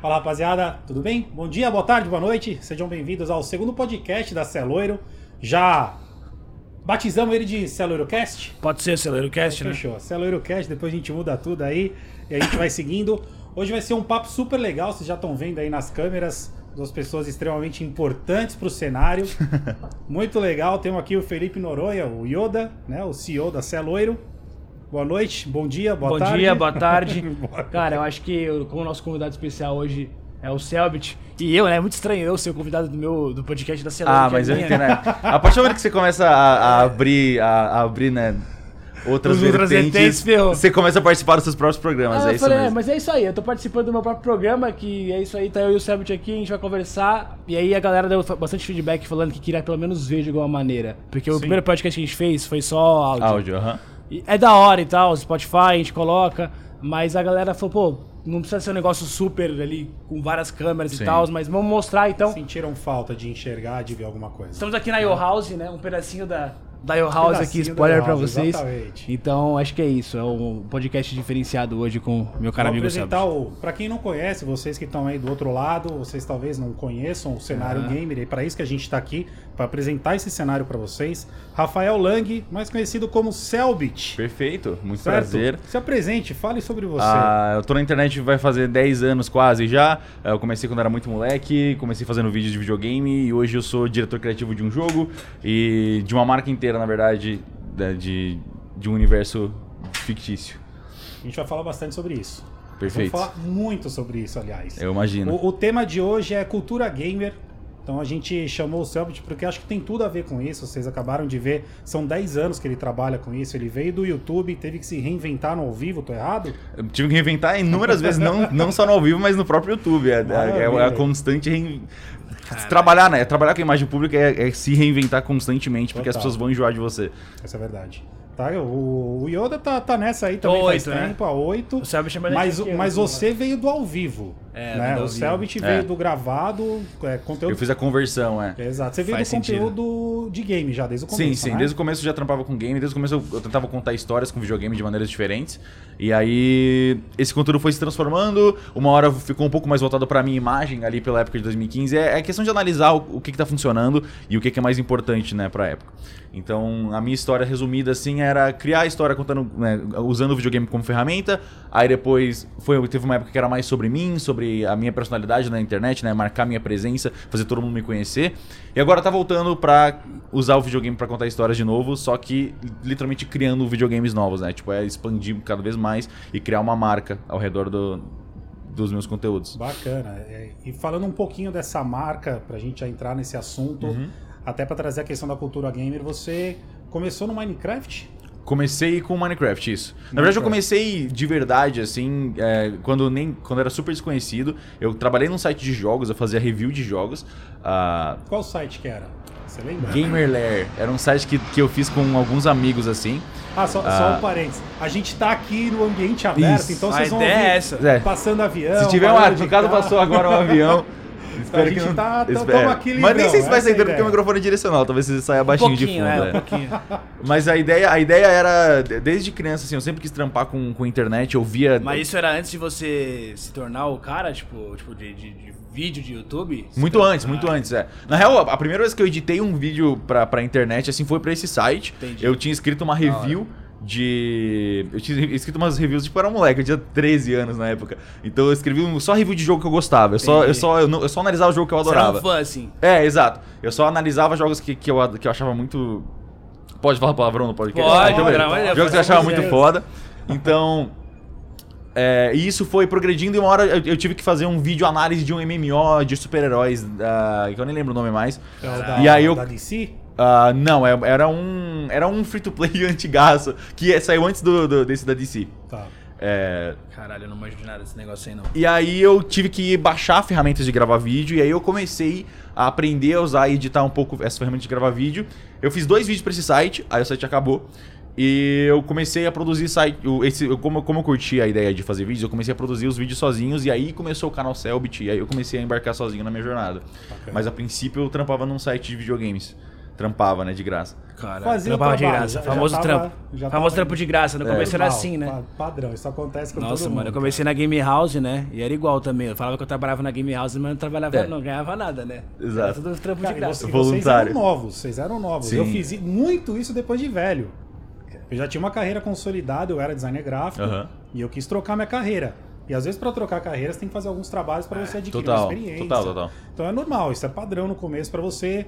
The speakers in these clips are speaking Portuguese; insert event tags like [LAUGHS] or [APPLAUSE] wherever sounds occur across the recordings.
Fala rapaziada, tudo bem? Bom dia, boa tarde, boa noite. Sejam bem-vindos ao segundo podcast da Celoiro. Já batizamos ele de CeloiroCast? Pode ser CeloiroCast, né? Fechou. CeloiroCast, depois a gente muda tudo aí e a gente vai seguindo. Hoje vai ser um papo super legal, vocês já estão vendo aí nas câmeras, duas pessoas extremamente importantes para o cenário. [LAUGHS] Muito legal. Temos aqui o Felipe Noronha, o Yoda, né, o CEO da Celoiro. Boa noite, bom dia, boa Bom tarde. dia, [LAUGHS] boa tarde. Cara, eu acho que eu- como nosso convidado especial hoje é o Selbit. E eu, né? É muito estranho eu ser o convidado do meu do podcast da Celeste. Ah, mas eu entendo, né? A partir do momento que você começa a, a abrir, a, a abrir, né? Outras Os outras vertentes, você começa a participar dos seus próprios programas, Ah, é eu isso falei, é, mesmo. mas é isso aí, eu tô participando do meu próprio programa, que é isso aí, tá eu e o Selbit aqui, a gente vai conversar. E aí a galera deu bastante feedback falando que queria pelo menos ver de alguma maneira. Porque o Sim. primeiro podcast que a gente fez foi só áudio. Áudio, aham. E É da hora e tal, Spotify, a gente coloca, mas a galera falou, pô, não precisa ser um negócio super ali, com várias câmeras Sim. e tal, mas vamos mostrar então. Sentiram falta de enxergar, de ver alguma coisa. Estamos aqui na Yo House, né? Um pedacinho da, da Yo House aqui, Pedacinho da spoiler House, vocês. exatamente. Então, acho que é isso. É um podcast diferenciado hoje com meu cara Vou amigo apresentar Selbit. o. Pra quem não conhece, vocês que estão aí do outro lado, vocês talvez não conheçam o cenário Ah. gamer, e é para isso que a gente tá aqui, para apresentar esse cenário para vocês. Rafael Lang, mais conhecido como Selbit. Perfeito, muito Certo? prazer. Se apresente, fale sobre você. Ah, eu tô na internet vai fazer 10 anos quase já. Eu comecei quando era muito moleque, comecei fazendo vídeos de videogame e hoje eu sou diretor criativo de um jogo e de uma marca inteira, na verdade, da- de, de um universo fictício. A gente vai falar bastante sobre isso. Perfeito. Vamos falar muito sobre isso, aliás. Eu imagino. O, o tema de hoje é cultura gamer. Então a gente chamou o Selbit porque acho que tem tudo a ver com isso. Vocês acabaram de ver, são 10 anos que ele trabalha com isso. Ele veio do YouTube, teve que se reinventar no ao vivo, tô errado? Eu tive que reinventar inúmeras vezes, não, não só no ao vivo, mas no próprio YouTube. É, é- é Maravilha. a constante rein... Trabalhar, né? Trabalhar com a imagem pública é, é se reinventar constantemente, porque as Total. pessoas vão enjoar de você. Essa é a verdade. Tá, o, o Yoda tá, tá nessa aí também faz Oito, né? tempo, há 8. O Selbit chama Mas, mas você veio do ao vivo. É, né? O. Selbit É. veio do gravado, é, conteúdo. Eu fiz a conversão, é. Exato. Você veio Faz do sentido. conteúdo de game já, desde o começo. Sim, sim. né? Desde o começo eu já trampava com game, desde o começo eu, eu tentava contar histórias com videogame de maneiras diferentes. E aí esse conteúdo foi se transformando, uma hora ficou um pouco mais voltado pra minha imagem ali pela época de 2015. É, é questão de analisar o, o que, que tá funcionando e o que, que é mais importante, né, pra época. Então, a minha história resumida assim era criar a história contando, né, usando o videogame como ferramenta. Aí depois foi, teve uma época que era mais sobre mim, sobre a minha personalidade na internet, né, marcar minha presença, fazer todo mundo me conhecer. E agora tá voltando pra usar o videogame pra contar histórias de novo, só que literalmente criando videogames novos, né? Tipo, é expandir cada vez mais e criar uma marca ao redor do, dos meus conteúdos. Bacana. É, E falando um pouquinho dessa marca, pra gente já entrar nesse assunto, Uhum. Até pra trazer a questão da cultura gamer, você começou no Minecraft? Comecei com Minecraft, isso. Na verdade, eu comecei de verdade, assim, é, quando nem quando era super desconhecido. Eu trabalhei num site de jogos, eu fazia review de jogos. a Qual site que era? Você lembra? Gamerlair era um site que, que eu fiz com alguns amigos, assim. Ah, só, só Ah. um parênteses. A gente tá aqui no ambiente aberto, Isso. então A vocês vão ideia ouvir é essa. É, passando avião. se tiver um barulho ar, de no caso carro. passou agora um avião. [LAUGHS] A gente tá- tá- espero- tamo aqui Mas nem sei se livrão, vai sair é a tanto porque ideia. o microfone é direcional, talvez você saia Um baixinho de pouquinho, fundo. é, é. um pouquinho. [LAUGHS] Mas a ideia, a ideia era, desde criança, assim, eu sempre quis trampar com, com internet, eu via. Mas isso era antes de você se tornar o cara, tipo, tipo de, de- de vídeo de YouTube? Muito antes, muito antes, é. Na real, a primeira vez que eu editei um vídeo pra, pra internet, assim, foi pra esse site. Entendi. Eu tinha escrito uma review de. Eu tinha escrito umas reviews, tipo, era moleque, eu tinha 13 anos na época. Então eu escrevi um- só review de jogo que eu gostava. Eu só, eu, só, eu, não- eu só analisava o jogo que eu Você era um adorava. fã, assim. É, exato. Eu só analisava jogos que, que, eu, que eu achava muito. Pode falar palavrão no podcast? Pode, Então, pode, pode, Jogos que eu achava muito é. foda. Então. é, e isso foi progredindo e uma hora eu, eu tive que fazer um vídeo análise de um MMO de super-heróis, ah, que eu nem lembro o nome mais. É o da, E aí eu- da DC? Ah, não, é- era um. Era um free-to-play [LAUGHS] antigaço que é- saiu antes do, do- desse da DC. Tá. É, Caralho, eu não manjo de nada desse negócio aí, não. e aí eu tive que baixar ferramentas de gravar vídeo e aí eu comecei a aprender a usar e editar um pouco essa ferramenta de gravar vídeo. Eu fiz dois vídeos pra esse site, aí o site acabou. E eu comecei a produzir site. o- Esse, eu- como, como eu curti a ideia de fazer vídeos, eu comecei a produzir os vídeos sozinhos. E aí começou o canal Selbit. E aí eu comecei a embarcar sozinho na minha jornada. Bacana. Mas a princípio eu trampava num site de videogames. Trampava, né, de graça. Cara, Fazia trampava de graça. famoso tava- trampo. famoso trampo de graça. No começo era assim, né? pa- Padrão, isso acontece com Nossa, todo mano, mundo. eu comecei na Game House, né? E era igual também. Eu falava que eu trabalhava na Game House, mas não trabalhava, É. não ganhava nada, né? Exato. Era tudo trampo Cara, de graça. você- Voluntário. Vocês eram novos, vocês eram novos. Sim. Eu fiz muito isso depois de velho. Eu já tinha uma carreira consolidada, eu era designer gráfico e eu quis trocar minha carreira. E às vezes pra trocar carreira você tem que fazer alguns trabalhos pra você adquirir total, uma experiência. total, total. Então é normal, isso é padrão no começo pra você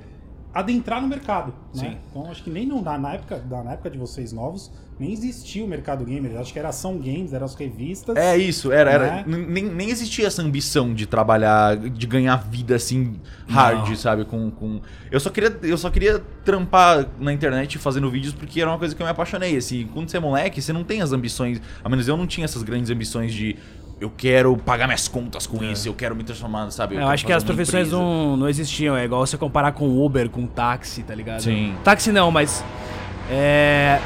adentrar no mercado. né? Então acho que nem no- na, na época, na época de vocês novos, nem existia o mercado gamer. Acho que era ação games, eram as revistas. É isso, era, era Né? n- nem, nem existia essa ambição de trabalhar, de ganhar vida assim hard, Não. sabe, com, com eu só queria eu só queria trampar na internet fazendo vídeos porque era uma coisa que eu me apaixonei, assim, quando você é moleque, você não tem as ambições, ao menos eu não tinha essas grandes ambições de eu quero pagar minhas contas com isso, eu quero me transformar, sabe? É, Eu quero acho que as profissões empresa. não, não existiam. É igual você comparar com Uber, com táxi, tá ligado? Sim. Táxi não, mas. É.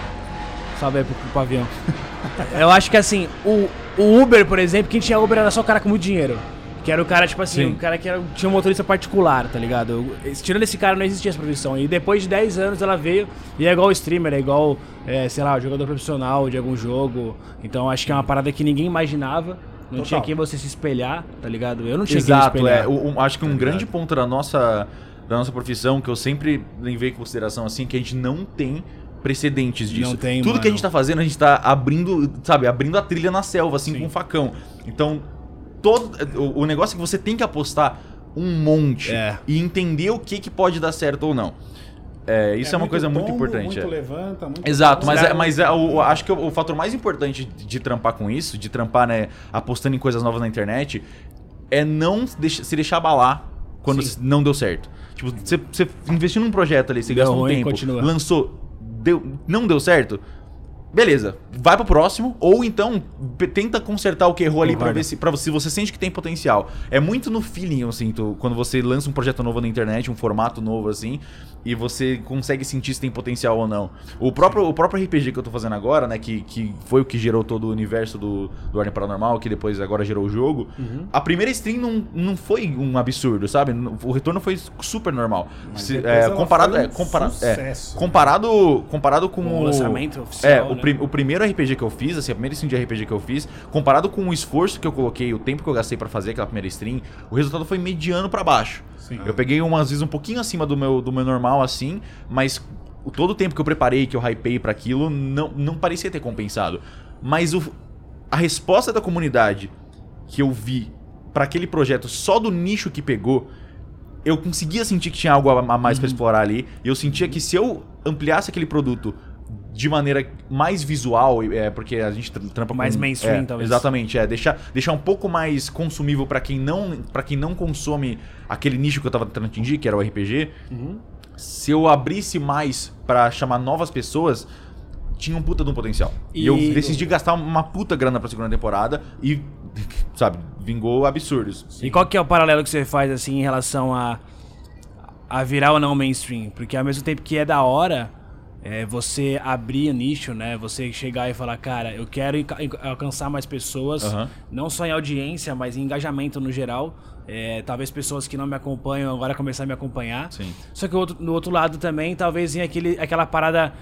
Salve aí pro, pro pavião. [LAUGHS] Eu acho que assim, o, o Uber, por exemplo, quem tinha Uber era só o cara com muito dinheiro. Que era o cara, tipo assim, Sim. o cara que era, tinha um motorista particular, tá ligado? Tirando esse cara, não existia essa profissão. E depois de 10 anos ela veio e é igual streamer, é igual, é, sei lá, jogador profissional de algum jogo. Então acho que é uma parada que ninguém imaginava. Não Total. tinha quem você se espelhar, tá ligado? Eu não tinha quem me Exato, espelhar. é. O- acho que um Tá grande ligado? ponto da nossa, da nossa profissão, que eu sempre levei em consideração, assim, que a gente não tem precedentes disso. Não tem, Tudo mano. que a gente tá fazendo, a gente tá abrindo, sabe, abrindo a trilha na selva, assim, Sim. com um facão. Então, todo, o, o negócio é que você tem que apostar um monte É. e entender o que, que pode dar certo ou não. É, isso é, uma muito coisa muito importante. Muito é. levanta, muito Exato, mas, é, mas é, o, acho que o, o fator mais importante de, de trampar com isso, de trampar, né, apostando em coisas novas na internet, é não deixa- se deixar abalar quando Sim. não deu certo. Tipo, você, você investiu num projeto ali, você Deu gastou um tempo, continua. lançou, deu, não deu certo, beleza, vai pro próximo, ou então tenta consertar o que errou ali pra Concordo. ver se, pra você, se você sente que tem potencial. É muito no feeling, eu sinto, quando você lança um projeto novo na internet, um formato novo assim, e você consegue sentir se tem potencial ou não. O próprio, o próprio RPG que eu tô fazendo agora, né, que, que foi o que gerou todo o universo do, do Ordem Paranormal, que depois agora gerou o jogo, Uhum. a primeira stream não, não foi um absurdo, sabe? O retorno foi super normal. Se- é, comparado, foi um é, compara- é, comparado, comparado com o o lançamento oficial, É, o, né? prim- o primeiro RPG que eu fiz, assim, a primeira stream de RPG que eu fiz, comparado com o esforço que eu coloquei, o tempo que eu gastei pra fazer aquela primeira stream, o resultado foi mediano pra baixo. Sim. Eu peguei umas vezes um pouquinho acima do meu, do meu normal, assim, mas todo o tempo que eu preparei, que eu hypei pra aquilo, não, não parecia ter compensado. Mas o, a resposta da comunidade que eu vi pra aquele projeto só do nicho que pegou, eu conseguia sentir que tinha algo a mais pra explorar ali. E eu sentia que se eu ampliasse aquele produto de maneira mais visual, é, porque a gente tra- trampa Mais com, mainstream, é, talvez. Exatamente, é deixar, deixar um pouco mais consumível pra quem não para quem não consome aquele nicho que eu tava tentando atingir, que era o RPG. Uhum. Se eu abrisse mais pra chamar novas pessoas, tinha um puta de um potencial. E, E- eu decidi gastar uma puta grana pra segunda temporada e, [LAUGHS] sabe, vingou absurdos. E qual que é o paralelo que você faz, assim, em relação a, a virar ou não mainstream? Porque ao mesmo tempo que é da hora é, você abrir nicho, né? Você chegar e falar, cara, eu quero alcançar mais pessoas, Aham. não só em audiência, mas em engajamento no geral. É, talvez pessoas que não me acompanham agora começar a me acompanhar. Sim. Só que o outro- do outro lado também, talvez venha aquele, aquela parada.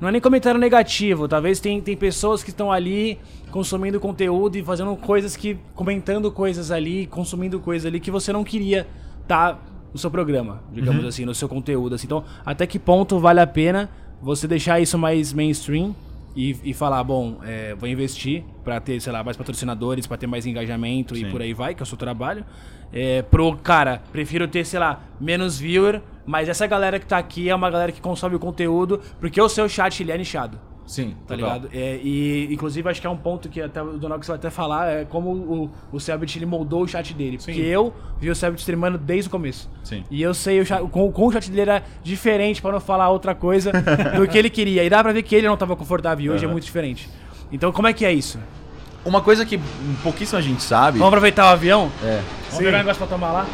Não é nem comentário negativo, talvez tem, tem pessoas que estão ali consumindo conteúdo e fazendo coisas que. comentando coisas ali, consumindo coisas ali que você não queria estar no seu programa, digamos Uhum. assim, no seu conteúdo. Assim. Então, até que ponto vale a pena você deixar isso mais mainstream e, e falar, bom, é, vou investir pra ter, sei lá, mais patrocinadores, pra ter mais engajamento e Sim. por aí vai, que é o seu trabalho. É, pro cara, prefiro ter, sei lá, menos viewer, mas essa galera que tá aqui é uma galera que consome o conteúdo, porque o seu chat ele é nichado. Sim, Tá total. ligado? É, e, inclusive, acho que é um ponto que até o Donox vai até falar, é como o, o Selbit ele moldou o chat dele. Porque eu vi o Selbit streamando desde o começo. Sim. E eu sei, o chat, com, com o chat dele era diferente, pra não falar outra coisa, [LAUGHS] do que ele queria. E dá pra ver que ele não tava confortável, e hoje é Aham. muito diferente. Então, como é que é isso? Uma coisa que pouquíssima gente sabe. Vamos aproveitar o avião? É. Vamos pegar um negócio pra tomar lá?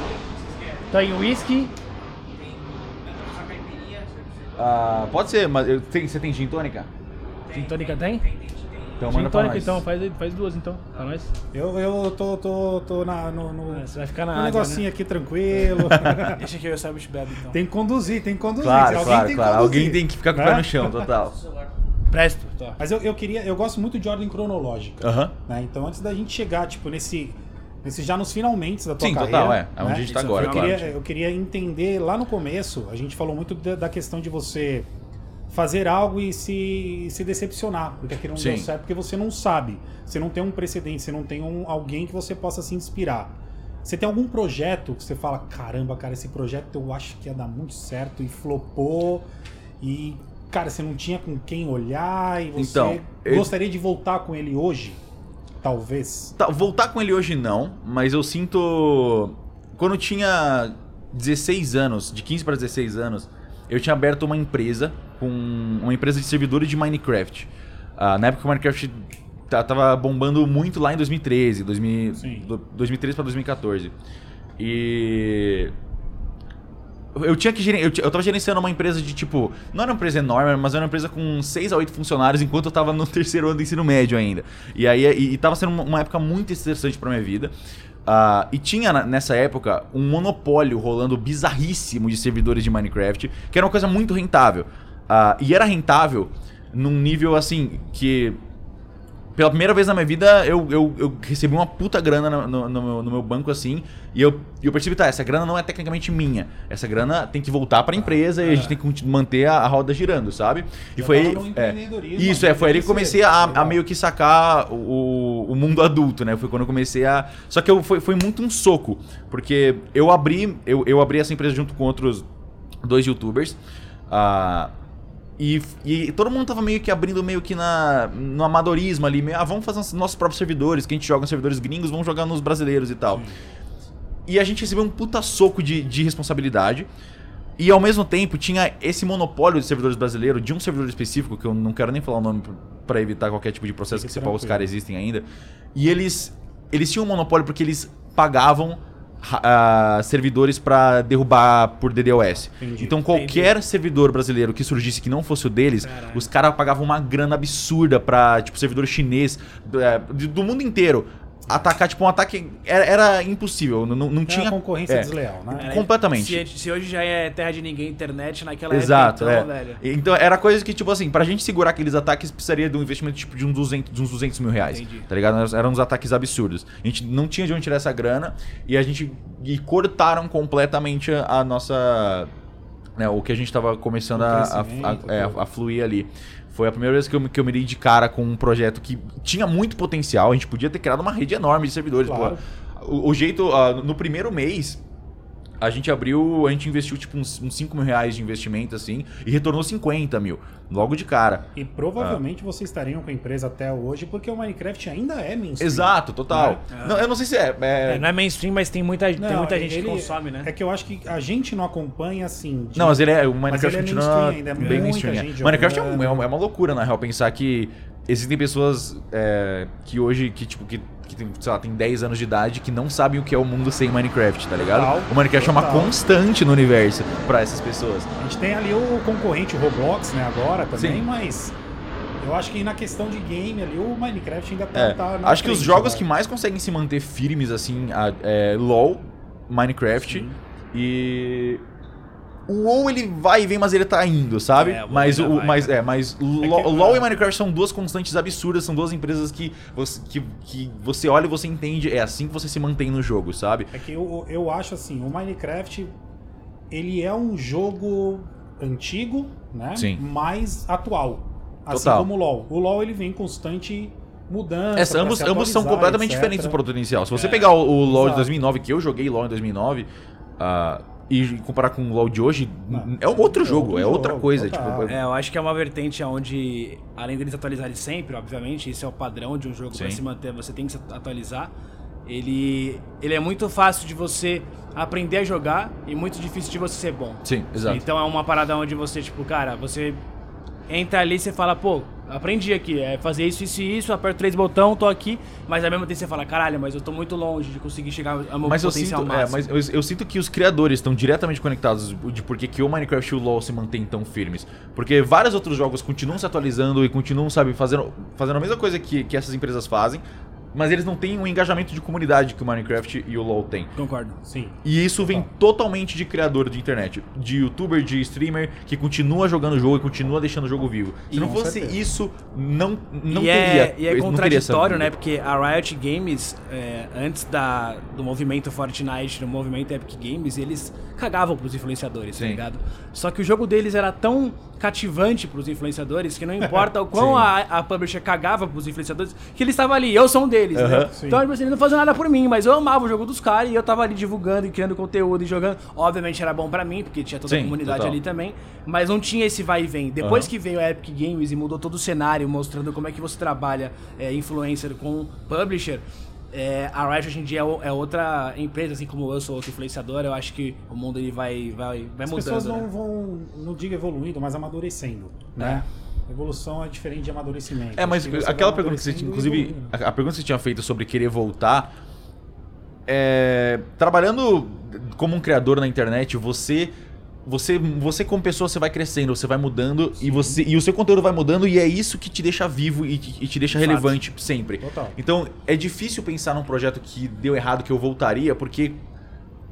Tem whisky. Ah, pode ser, mas eu- tem- você tem gin tônica? Gin tônica tem? Então Gin tônica, então, faz, faz duas então, pra nós. Eu, eu tô, tô, tô na, no, no, É, você vai ficar na no água, negocinho aqui tranquilo. né? [LAUGHS] Deixa que eu e o bebe então. tem que conduzir, tem que conduzir. Claro, Alguém claro, tem que claro. conduzir, Alguém tem que ficar com o né? pé no chão, total. Presto. Tá. Mas eu, eu queria, eu gosto muito de ordem cronológica. Aham. né? Então antes da gente chegar, tipo, nesse, nesse já nos finalmente da tua Sim, carreira. total, é. É onde né? a gente tá agora, eu, claro. queria, eu queria entender lá no começo, a gente falou muito da, da questão de você fazer algo e se, se decepcionar, porque aquilo não Sim. deu certo, porque você não sabe. Você não tem um precedente, você não tem um, alguém que você possa se inspirar. Você tem algum projeto que você fala, caramba, cara, esse projeto eu acho que ia dar muito certo e flopou e, cara, você não tinha com quem olhar e você Então, eu- gostaria de voltar com ele hoje? Talvez. Tá, voltar com ele hoje não, mas eu sinto. Quando eu tinha 16 anos, de 15 para 16 anos, eu tinha aberto uma empresa com uma empresa de servidores de Minecraft. Ah, na época o Minecraft ta- tava bombando muito lá em 2013, 2000, Sim. do- 2013 para 2014. E eu tinha que eu, eu tava gerenciando uma empresa de tipo, não era uma empresa enorme, mas era uma empresa com 6 a 8 funcionários enquanto eu tava no [LAUGHS] terceiro ano do ensino médio ainda. E aí e, e tava sendo uma, uma época muito estressante pra minha vida. Ah, e tinha nessa época um monopólio rolando bizarríssimo de servidores de Minecraft, que era uma coisa muito rentável. Ah, e era rentável num nível assim que pela primeira vez na minha vida, eu, eu, eu recebi uma puta grana no, no- no meu, no meu banco assim. E eu, eu percebi, tá, essa grana não é tecnicamente minha. Essa grana tem que voltar pra empresa e a gente tem que manter a, a roda girando, sabe? E foi é. Isso, é, foi aí que eu comecei a, a meio que sacar o, o mundo adulto, né? Foi quando eu comecei a. Só que eu, foi, foi muito um soco. Porque eu abri, eu, eu abri essa empresa junto com outros dois youtubers. ah, e, e todo mundo tava meio que abrindo meio que na, no amadorismo ali, meio, ah, vamos fazer os nossos próprios servidores, que a gente joga nos servidores gringos, vamos jogar nos brasileiros e tal. E a gente recebeu um puta soco de, de responsabilidade. E ao mesmo tempo tinha esse monopólio de servidores brasileiros, de um servidor específico, que eu não quero nem falar o nome pra evitar qualquer tipo de processo, Fique que se pá, os caras existem ainda. E eles, eles tinham um monopólio porque eles pagavam ah, servidores pra derrubar por DDoS. Entendi. Então qualquer servidor brasileiro que surgisse que não fosse o deles, Caralho. os caras pagavam uma grana absurda pra, tipo, servidor chinês do mundo inteiro. Atacar, tipo, um ataque era, era impossível, não, não, não Tinha concorrência é. desleal, né? Era- Completamente. Se, se hoje já é terra de ninguém internet, naquela Exato, época, é. então, velho. Então era coisa que, tipo assim, pra gente segurar aqueles ataques precisaria de um investimento tipo de, um 200, de uns 200 mil reais. Entendi. Tá ligado? Eram- Eram uns ataques absurdos. A gente não tinha de onde tirar essa grana e a gente. E cortaram completamente a nossa. né, o que a gente tava começando a, a, a- é, a fluir ali. Foi a primeira vez que eu, me- que eu me dei de cara com um projeto que tinha muito potencial. A gente podia ter criado uma rede enorme de servidores. Claro. pô. O, o jeito. ah, no primeiro mês, a gente abriu, a gente investiu tipo uns, uns 5 mil reais de investimento, assim, e retornou 50 mil, logo de cara. E Ah. provavelmente vocês estariam com a empresa até hoje, porque o Minecraft ainda é mainstream. Exato, total. Né? Não, eu não sei se é. é- É, não é mainstream, mas tem muita, tem Não, muita gente ele- que consome, né? É que eu acho que a gente não acompanha assim. de- Não, mas ele é. O Minecraft ele é continua mainstream ainda, é bem muita mainstream. é. gente Minecraft é, um- é uma, é uma loucura, na real, pensar que existem pessoas é, que hoje, que, tipo, que, que tem, sei lá, tem 10 anos de idade que não sabem o que é o mundo sem Minecraft, tá ligado? Total, o Minecraft é uma total. constante no universo pra essas pessoas. A gente tem ali o concorrente o Roblox, né, agora também, Sim. mas eu acho que na questão de game ali, o Minecraft ainda tá. É, tá acho que os frente, jogos vai. que mais conseguem se manter firmes, assim, a- é LoL, Minecraft Sim. e. O WoW ele vai e vem, mas ele tá indo, sabe? É, mas, o, vai, mas, cara. é, mas É LoL, que- LoL e Minecraft são duas constantes absurdas, são duas empresas que você, que, que você olha e você entende, é assim que você se mantém no jogo, sabe? É que eu, eu acho assim, o Minecraft ele é um jogo antigo, né? Sim. Mais atual. Assim Total. como o LoL. O LoL ele vem em constante mudança. Essa, ambos, ambos são completamente etc. diferentes do produto inicial. Se você É. pegar o, o LoL de Exato. 2009, que eu joguei LoL em 2009, ah, e comparar com o LoL de hoje, Não, é um outro é jogo, outro é outra jogo, coisa. Tipo, É, eu acho que é uma vertente onde, além deles atualizarem sempre, obviamente, isso é o padrão de um jogo para se manter, você tem que se atualizar. Ele, ele é muito fácil de você aprender a jogar e muito difícil de você ser bom. Sim, exato. Então é uma parada onde você, tipo, cara, você entra ali e você fala, pô, aprendi aqui, é fazer isso, isso e isso, aperto três botões, tô aqui, mas ao mesmo tempo você fala, caralho, mas eu tô muito longe de conseguir chegar ao meu Mas eu potencial sinto, é, máximo. mas eu, eu sinto que os criadores estão diretamente conectados de por que que o Minecraft e o LoL se mantêm tão firmes. Porque vários outros jogos continuam se atualizando e continuam, sabe, fazendo, fazendo a mesma coisa que, que essas empresas fazem, mas eles não têm o engajamento de comunidade que o Minecraft e o LoL têm. Concordo. Sim. E isso vem Total. totalmente de criador de internet, de youtuber, de streamer, que continua jogando o jogo e continua deixando o jogo vivo. Se E não fosse certeza. isso, não, não e teria. é, e é contraditório, né? Porque a Riot Games, é, antes da, do movimento Fortnite, do movimento Epic Games, eles cagavam pros influenciadores, tá Sim. ligado? Só que o jogo deles era tão cativante pros influenciadores que não importa o [LAUGHS] quão a, a publisher cagava pros influenciadores, que eles estavam ali, eu sou um deles, Aham. né? Sim. Então, tipo assim, eles não faziam nada por mim, mas eu amava o jogo dos caras e eu tava ali divulgando e criando conteúdo e jogando. Obviamente era bom pra mim, porque tinha toda a Sim, comunidade total. ali também, mas não tinha esse vai e vem. Depois Aham. que veio a Epic Games e mudou todo o cenário, mostrando como é que você trabalha é, influencer com publisher, é, a Riot hoje em dia é, é outra empresa, assim como eu sou outro influenciador, eu acho que o mundo ele vai, vai, vai As mudando. pessoas não né? vão, não digo evoluindo, mas amadurecendo, né? Evolução é diferente de amadurecimento. É, mas aquela pergunta que você tinha, inclusive, a, a pergunta que você tinha feito sobre querer voltar, é, trabalhando como um criador na internet, você você você como pessoa você vai crescendo, você vai mudando e você e o seu conteúdo vai mudando e é isso que te deixa vivo e, te- e te deixa Fato. relevante sempre. Total. Então, é difícil pensar num projeto que deu errado que eu voltaria, porque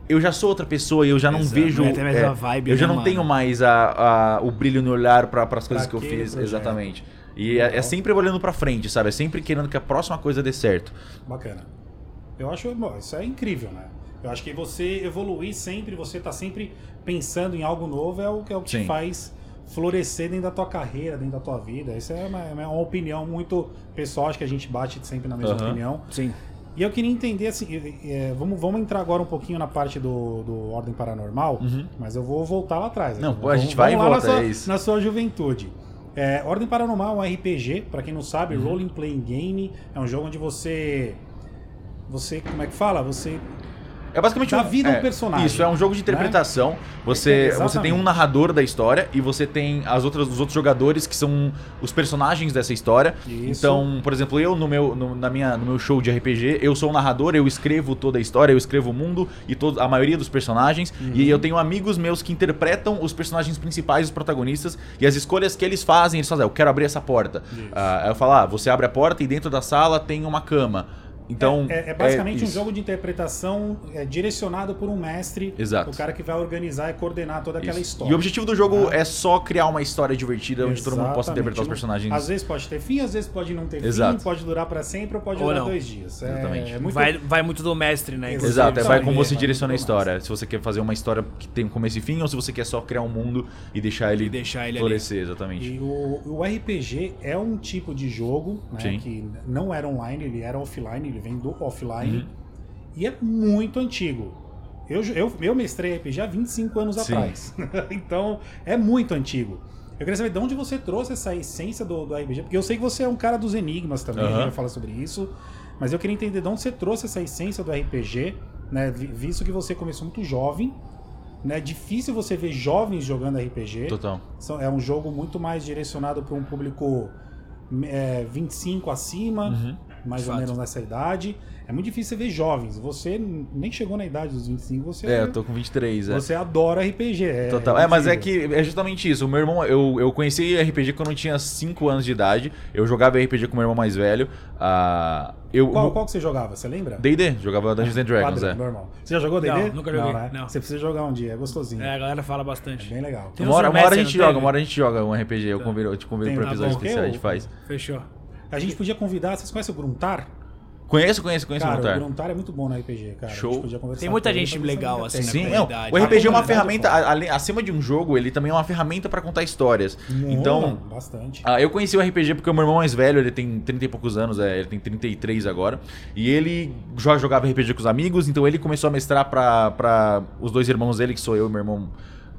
eu já sou outra pessoa e eu já não Exato, vejo. não é é, vibe, eu já né, não mano? tenho mais a, a- o brilho no olhar para as coisas que eu fiz. projeto. Exatamente. E é, é sempre olhando pra frente, sabe? É sempre querendo que a próxima coisa dê certo. Bacana. Eu acho, bom, isso é incrível, né? Eu acho que você evoluir sempre, você tá sempre pensando em algo novo, é o que, é o que te Sim. faz florescer dentro da tua carreira, dentro da tua vida. Isso é uma, é uma opinião muito pessoal, acho que a gente bate sempre na mesma Aham. opinião. Sim. E eu queria entender assim, é, vamos, vamos entrar agora um pouquinho na parte do, do Ordem Paranormal, mas eu vou voltar lá atrás. Uhum. Não, né? pô, a gente vai e lá volta, na sua, é isso. na sua juventude. É, Ordem Paranormal é um RPG, pra quem não sabe, Uhum. Role Playing Game, é um jogo onde você você, como é que fala? Você É basicamente Dá um, vida é, personagem, Isso, é um jogo de interpretação. Você, É, você tem um narrador da história e você tem as outras, os outros jogadores que são os personagens dessa história. Isso. Então, por exemplo, eu no meu, no, na minha, no meu show de RPG, eu sou o narrador, eu escrevo toda a história, eu escrevo o mundo e todo, a maioria dos personagens. Uhum. E eu tenho amigos meus que interpretam os personagens principais, os protagonistas, e as escolhas que eles fazem, eles fazem, ah, eu quero abrir essa porta. Aí eu falo, ah, você abre a porta e dentro da sala tem uma cama. Então, é, é basicamente um isso. jogo de interpretação é, direcionado por um mestre, Exato. o cara que vai organizar e coordenar toda aquela Isso. história. E o objetivo do jogo Ah. é só criar uma história divertida onde todo mundo possa Exatamente. interpretar os personagens. Às vezes pode ter fim, às vezes pode não ter Exato. fim, pode durar pra sempre ou pode Ou durar não. dois dias. É, Exatamente. é muito Vai, vai muito do mestre, né? inclusive. Exato, é, vai como você direciona a história. Se você quer fazer uma história que tem um começo e fim, ou se você quer só criar um mundo e deixar ele, E deixar ele ali. florescer, exatamente. E o, o RPG é um tipo de jogo né, que não era online, ele era offline, ele vem do offline. Uhum. E é muito antigo. Eu, eu, eu mestrei RPG há 25 anos Sim. atrás. [LAUGHS] então, é muito antigo. Eu queria saber de onde você trouxe essa essência do, do RPG, porque eu sei que você é um cara dos enigmas também, a gente vai falar sobre isso. Mas eu queria entender de onde você trouxe essa essência do RPG, né? vi- Visto que você começou muito jovem. Né, difícil você ver jovens jogando RPG. Total. É um jogo muito mais direcionado para um público é, 25 acima, Uhum. Mais ou Fato. menos nessa idade. É muito difícil você ver jovens. Você nem chegou na idade dos 25, você, É, eu tô com 23, é. você adora RPG. É, Total. É, mas é que é justamente isso. O meu irmão, eu, eu conheci RPG quando eu tinha 5 anos de idade. Eu jogava RPG com meu irmão mais velho. Ah, eu Qual, qual que você jogava? Você lembra? D&D, jogava Dungeons and Dragons, Padrão, é. normal. Você já jogou D&D? Não, nunca joguei, né? não. Você precisa jogar um dia, é gostosinho. É, É, a galera fala bastante. bem legal. Tem Uma hora, um uma hora a gente não joga, uma hora a gente joga um RPG. Eu, convido, eu te convido Tem- pro tá episódio especial, a gente faz. Fechou. A gente podia convidar, vocês conhecem o Gruntar? Conheço, conheço, conheço cara, o Montar. o Gruntar é muito bom no RPG, cara. A Show. gente podia conversar Tem muita ele gente se legal, assim, tem. na Sim, não. comunidade. O RPG é uma comunidade ferramenta, além- acima de um jogo, ele também é uma ferramenta pra contar histórias. Então, Mano, bastante. Ah, eu conheci o RPG porque o meu irmão mais velho, ele tem 30 e poucos anos, é, ele tem 33 agora. E ele já jogava RPG com os amigos, então ele começou a mestrar pra os dois irmãos dele, que sou eu e meu irmão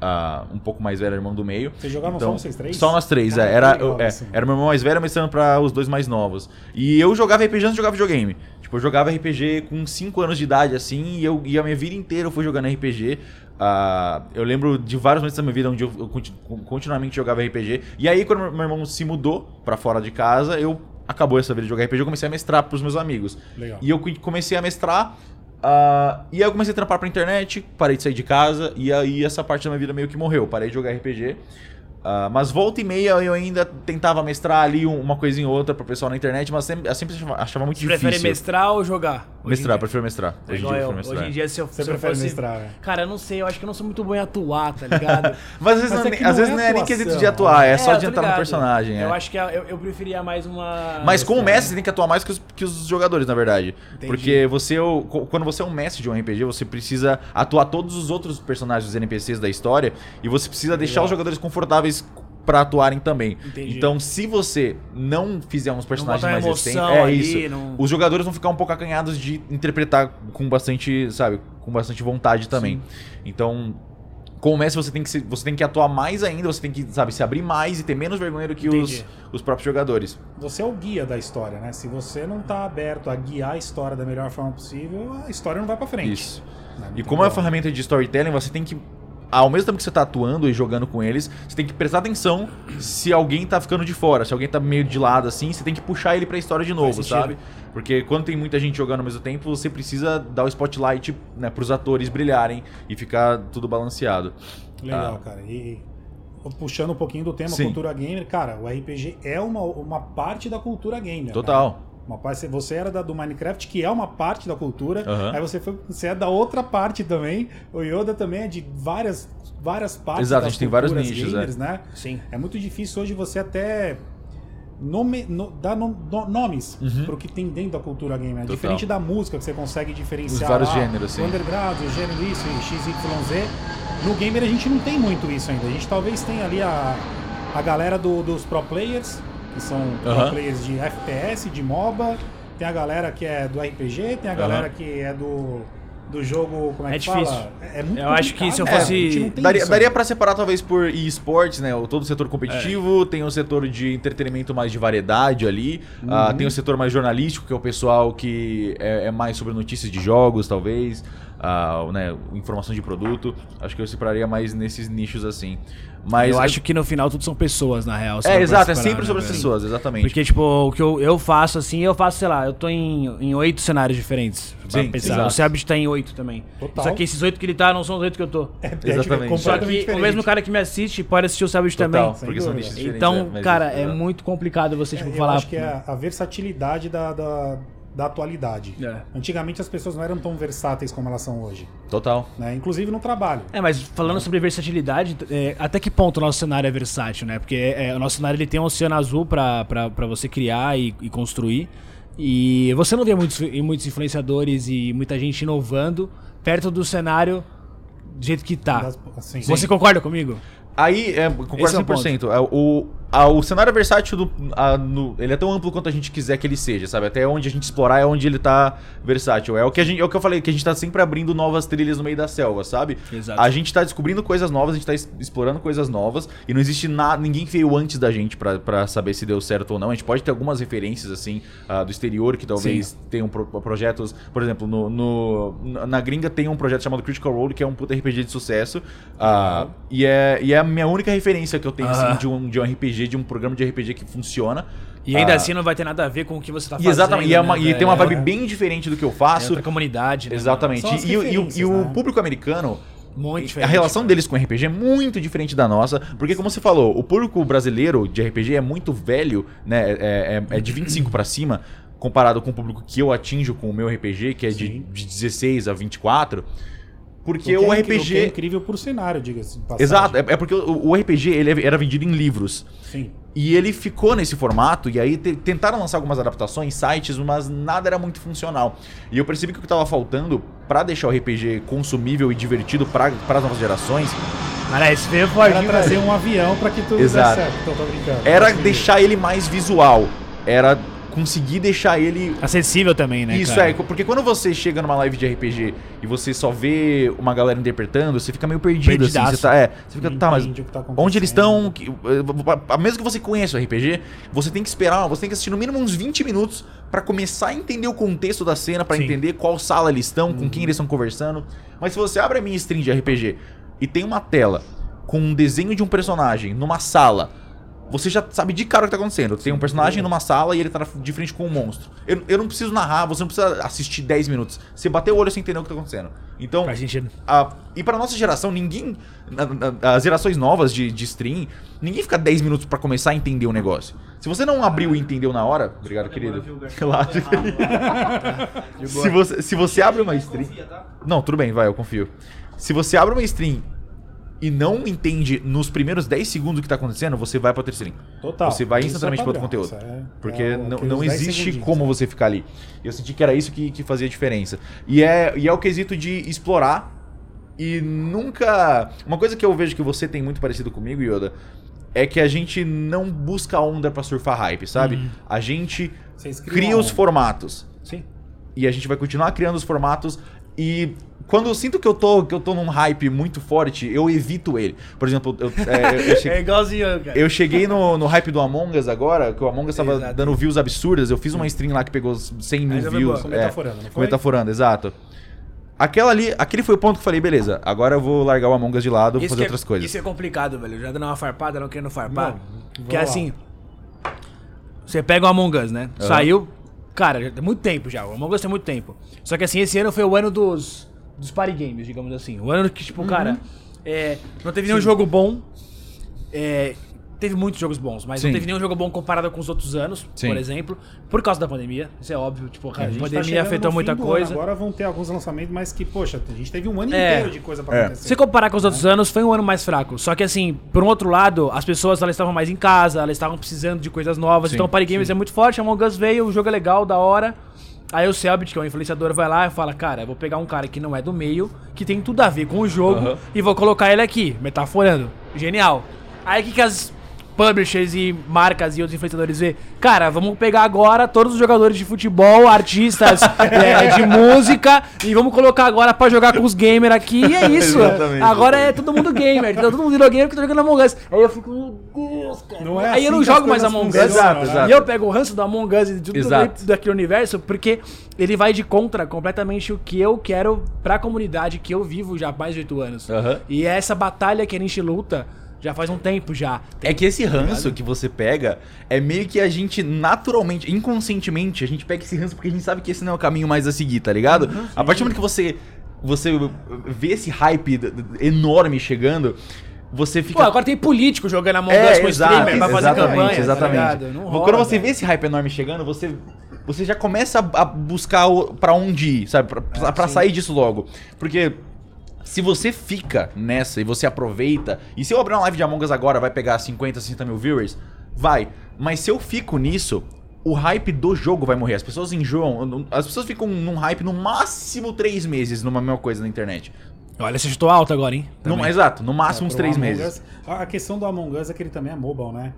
ah, um pouco mais velho, irmão do meio. Vocês jogavam então, só vocês três? Só nós três, Ah, é. Era, legal, eu- é, assim. era meu irmão mais velho mestrando pra os dois mais novos. E eu jogava RPG antes de jogar videogame. Tipo, eu jogava RPG com 5 anos de idade, assim, e, eu, e a minha vida inteira eu fui jogando RPG. ah, eu lembro de vários momentos da minha vida onde eu, eu conti- continuamente jogava RPG. E aí, quando meu irmão se mudou pra fora de casa, eu acabou essa vida de jogar RPG, eu comecei a mestrar pros meus amigos. Legal. E eu comecei a mestrar. Ah, e aí eu comecei a trampar pra internet, parei de sair de casa, e aí essa parte da minha vida meio que morreu. Parei de jogar RPG. Ah, mas volta e meia eu ainda tentava mestrar ali um- uma coisinha ou outra pro pessoal na internet, mas sempre, eu sempre achava, achava muito Você difícil. prefere mestrar ou jogar? Mestrar, prefiro mestrar. Hoje em dia eu prefiro mestrar. Hoje em dia, se eu, Você se eu prefere fosse... mestrar, né? Cara, eu não sei, eu acho que eu não sou muito bom em atuar, tá ligado? [LAUGHS] Mas às vezes, Mas não, é é às não vezes é não é nem quesito de atuar, é, só eu de tô entrar no personagem. é. Eu acho que eu, eu preferia mais uma... Mas como mestre, você tem que atuar mais que os, que os jogadores, na verdade. Entendi. Porque você, é o- quando você é um mestre de um RPG, você precisa atuar todos os outros personagens dos NPCs da história e você precisa deixar Legal. os jogadores confortáveis pra atuarem também. Entendi. Então, se você não fizer uns personagens mais recentes, é ali, isso. não- Os jogadores vão ficar um pouco acanhados de interpretar com bastante, sabe, com bastante vontade também. Então, como mestre, você tem, que se- você tem que atuar mais ainda, você tem que, sabe, se abrir mais e ter menos vergonha do que os, Entendi. os próprios jogadores. Você é o guia da história, né? Se você não tá aberto a guiar a história da melhor forma possível, a história não vai pra frente. Isso. Né? Não E tem como é uma ferramenta de storytelling, você tem que. Ao mesmo tempo que você tá atuando e jogando com eles, você tem que prestar atenção se alguém tá ficando de fora, se alguém tá meio de lado assim, você tem que puxar ele pra história de novo, sabe? Porque quando tem muita gente jogando ao mesmo tempo, você precisa dar o spotlight né, pros atores brilharem e ficar tudo balanceado. Legal, Ah. cara. E puxando um pouquinho do tema Sim. cultura gamer, cara, o RPG é uma, uma parte da cultura gamer. Total. Cara. Uma parte, você era da, do Minecraft, que é uma parte da cultura. Aham. Aí você, foi, você é da outra parte também. O Yoda também é de várias, várias partes Exato, a gente tem vários nichos, gamers, né? Sim. É muito difícil hoje você até nome, no- nom- no- nomes Uhum. pro que tem dentro da cultura gamer. É Total. Diferente da música, que você consegue diferenciar Os vários lá, gêneros, sim. o underground, o gênero isso, e XYZ. No gamer a gente não tem muito isso ainda. A gente talvez tenha ali a, a galera do- dos pro players, que são Aham. players de FPS, de MOBA. Tem a galera que é do RPG, tem a galera que é do, do jogo. Como é, É que difícil. fala? É muito Eu acho que se eu fosse- tem Daria, isso daria pra separar talvez por esportes, né? o- Todo o setor competitivo, tem o setor de entretenimento mais de variedade ali, ah, tem o setor mais jornalístico, que é o pessoal que é, é mais sobre notícias de jogos, talvez, ah, né? informação de produto. Acho que eu separaria mais nesses nichos assim. Mas eu acho que no final tudo são pessoas, na real. É, exato, é sempre né, sobre as pessoas, exatamente. Porque, tipo, o que eu, eu faço, assim, eu faço, sei lá, eu tô em, em oito cenários diferentes. pra Sim, pensar. exato. O Sebit tá em oito também. Total. Só que esses oito que ele tá não são os oito que eu tô. É, é, tipo, Exatamente. Só que o diferente. mesmo cara que me assiste pode assistir o Sebit Total, também. Porque são nichos diferentes. Então, mas cara, é exato. muito complicado você, tipo, É, eu falar. acho que é a, a versatilidade da, da, da atualidade. É. Antigamente as pessoas não eram tão versáteis como elas são hoje, Total. né? Inclusive no trabalho. É, mas falando sobre versatilidade, é, até que ponto o nosso cenário é versátil, né? Porque é, o nosso cenário ele tem um oceano azul pra você criar e, e construir. E você não vê muitos, muitos influenciadores e muita gente inovando perto do cenário do jeito que tá. Assim, Você concorda comigo? Aí, é, concordo Esse é o 100%. É, o, a- o cenário versátil, do, a- no- ele é tão amplo quanto a gente quiser que ele seja, sabe? Até onde a gente explorar é onde ele tá versátil. É o que, a gente, é o que eu falei, que a gente tá sempre abrindo novas trilhas no meio da selva, sabe? Exato. A gente tá descobrindo coisas novas, a gente tá es- explorando coisas novas, e não existe nada, ninguém que veio antes da gente pra, pra saber se deu certo ou não. A gente pode ter algumas referências, assim, ah, do exterior, que talvez tenham pro- projetos, por exemplo, no, no- na gringa tem um projeto chamado Critical Role, que é um puta RPG de sucesso, ah, e, é, e é a minha única referência que eu tenho, Aham. assim, de um, de um RPG, de um programa de RPG que funciona. E ainda Ah, assim não vai ter nada a ver com o que você tá e fazendo. exatamente, e, é uma- né, e tem uma vibe bem diferente do que eu É faço. outra comunidade, né? Exatamente. E, e o- e e o né? público americano? Muito a diferente. relação deles com RPG é muito diferente da nossa, porque como você falou, o público brasileiro de RPG é muito velho, né? É, é- é de 25 pra cima, comparado com o público que eu atinjo com o meu RPG, que é de, de 16 a 24. Porque que o é incri- que é RPG. incrível por cenário, diga-se. Exato, é, é porque o, o RPG ele era vendido em livros. Sim. E ele ficou nesse formato, e aí te- tentaram lançar algumas adaptações, sites, mas nada era muito funcional. E eu percebi que o que tava faltando pra deixar o RPG consumível e divertido para as novas gerações Cara, esse veio Era forte, trazer um avião pra que tudo Exato. desse certo. Então, tô brincando. era deixar ele mais visual. Era conseguir deixar ele Acessível também, né? isso cara? é, porque quando você chega numa live de RPG e você só vê uma galera interpretando, você fica meio perdido, assim. Você tá, é, você fica, Não tá, mas tá onde eles estão? que- eh, Mesmo que você conheça o RPG, você tem que esperar, você tem que assistir no mínimo uns 20 minutos pra começar a entender o contexto da cena, pra Sim. entender qual sala eles estão, com Uhum. quem eles estão conversando. Mas se você abre a minha stream de RPG e tem uma tela com um desenho de um personagem numa sala você já sabe de cara o que tá acontecendo. Tem um personagem numa sala e ele tá de frente com um monstro. Eu, eu não preciso narrar, você não precisa assistir 10 minutos. Você bateu o olho sem entender o que tá acontecendo. Então, Faz sentido. a- e pra nossa geração, ninguém. na- na- As gerações novas de, de stream, ninguém fica 10 minutos pra começar a entender o negócio. Se você não abriu e entendeu na hora. Obrigado, querido. Relaxa. [LAUGHS] se, você, se você abre uma stream. Não, tudo bem, vai, eu confio. Se você abre uma stream e não entende nos primeiros 10 segundos o que tá acontecendo, você vai pra outra stream. Total. Você vai Isso é instantaneamente para outro conteúdo. é- porque é o- não, não 10 existe como você ficar ali. Eu senti que era isso que, que fazia diferença. E é, e é o quesito de explorar e nunca. Uma coisa que eu vejo que você tem muito parecido comigo, Yoda, é que a gente não busca onda pra surfar hype, sabe? Uhum. A gente cria os formatos. Sim. E a gente vai continuar criando os formatos e quando eu sinto que eu tô, que eu tô num hype muito forte, eu evito ele. Por exemplo, eu, é, eu- [LAUGHS] eu che- É igualzinho, cara. eu cheguei no, no hype do Among Us agora, que o Among Us tava Exato. dando views absurdas. Eu fiz uma stream lá que pegou 100 mil foi views. Com é, Metaforando, não com foi? Metaforando, exato. Aquela ali, aquele foi o ponto que eu falei, beleza, agora eu vou largar o Among Us de lado, vou fazer que é- outras coisas. Isso é complicado, velho. Já dando uma farpada, não querendo farpar. Não, Porque vamos lá. assim. Você pega o Among Us, né? Aham. Saiu. Cara, já tem muito tempo já. O Among Us tem muito tempo. Só que assim, esse ano foi o ano dos. Dos party games, digamos assim. O ano que, tipo, cara. é, não teve nenhum jogo bom. É, teve muitos jogos bons, mas Sim. não teve nenhum jogo bom comparado com os outros anos, Sim. por exemplo. Por causa da pandemia. Isso é óbvio. Tipo, cara, a, gente tá pandemia chegando afetou muita coisa. ano, Agora vão ter alguns lançamentos, mas que, poxa, a gente teve um ano É. inteiro de coisa pra É. acontecer. Se comparar com os outros anos, foi um ano mais fraco. Só que assim, por um outro lado, as pessoas elas estavam mais em casa, elas estavam precisando de coisas novas. Sim, então o Party Games é muito forte, Among Us veio, o jogo é legal, da hora. Aí o Selbit, que é o influenciador, vai lá e fala, cara, eu vou pegar um cara que não é do meio, que tem tudo a ver com o jogo, Aham. e vou colocar ele aqui, metaforando. Genial. Aí o que, que as publishers e marcas e outros influenciadores vê? Cara, vamos pegar agora todos os jogadores de futebol, artistas [LAUGHS] é, de música, e vamos colocar agora pra jogar com os gamers aqui, e é isso. [LAUGHS] Exatamente. agora é todo mundo gamer, então todo mundo virou gamer porque tá jogando Among Us. Aí eu fico, meu Deus, cara. Não é Aí eu assim não que jogo mais Among Us. Exato, né? exato. E eu pego o ranço do Among Us e de tudo Exato. daquele universo, porque ele vai de contra completamente o que eu quero pra comunidade que eu vivo já há mais de oito anos. Aham. E é essa batalha que a gente luta já faz um tempo já. É que esse ranço que você pega é meio que a gente naturalmente, inconscientemente, a gente pega esse ranço porque a gente sabe que esse não é o caminho mais a seguir, tá ligado? Uhum, a partir do momento que você você vê esse hype enorme chegando, você fica Pô, agora tem político jogando Among É, Us com exato, streamer pra fazer exatamente, campanha. tá exatamente. Não rola, Quando você velho. vê esse hype enorme chegando, você você já começa a, a buscar o, pra onde ir, sabe? Pra, pra- pra sair disso logo. Porque se você fica nessa e você aproveita, e se eu abrir uma live de Among Us agora vai pegar 50, 60 mil viewers, vai. Mas se eu fico nisso, o hype do jogo vai morrer. As pessoas enjoam, as pessoas ficam num hype no máximo 3 meses numa mesma coisa na internet. Olha, você chutou alto agora, hein? No- exato, no máximo uns Pro 3 Among meses. Us. A questão do Among Us é que ele também é mobile, né?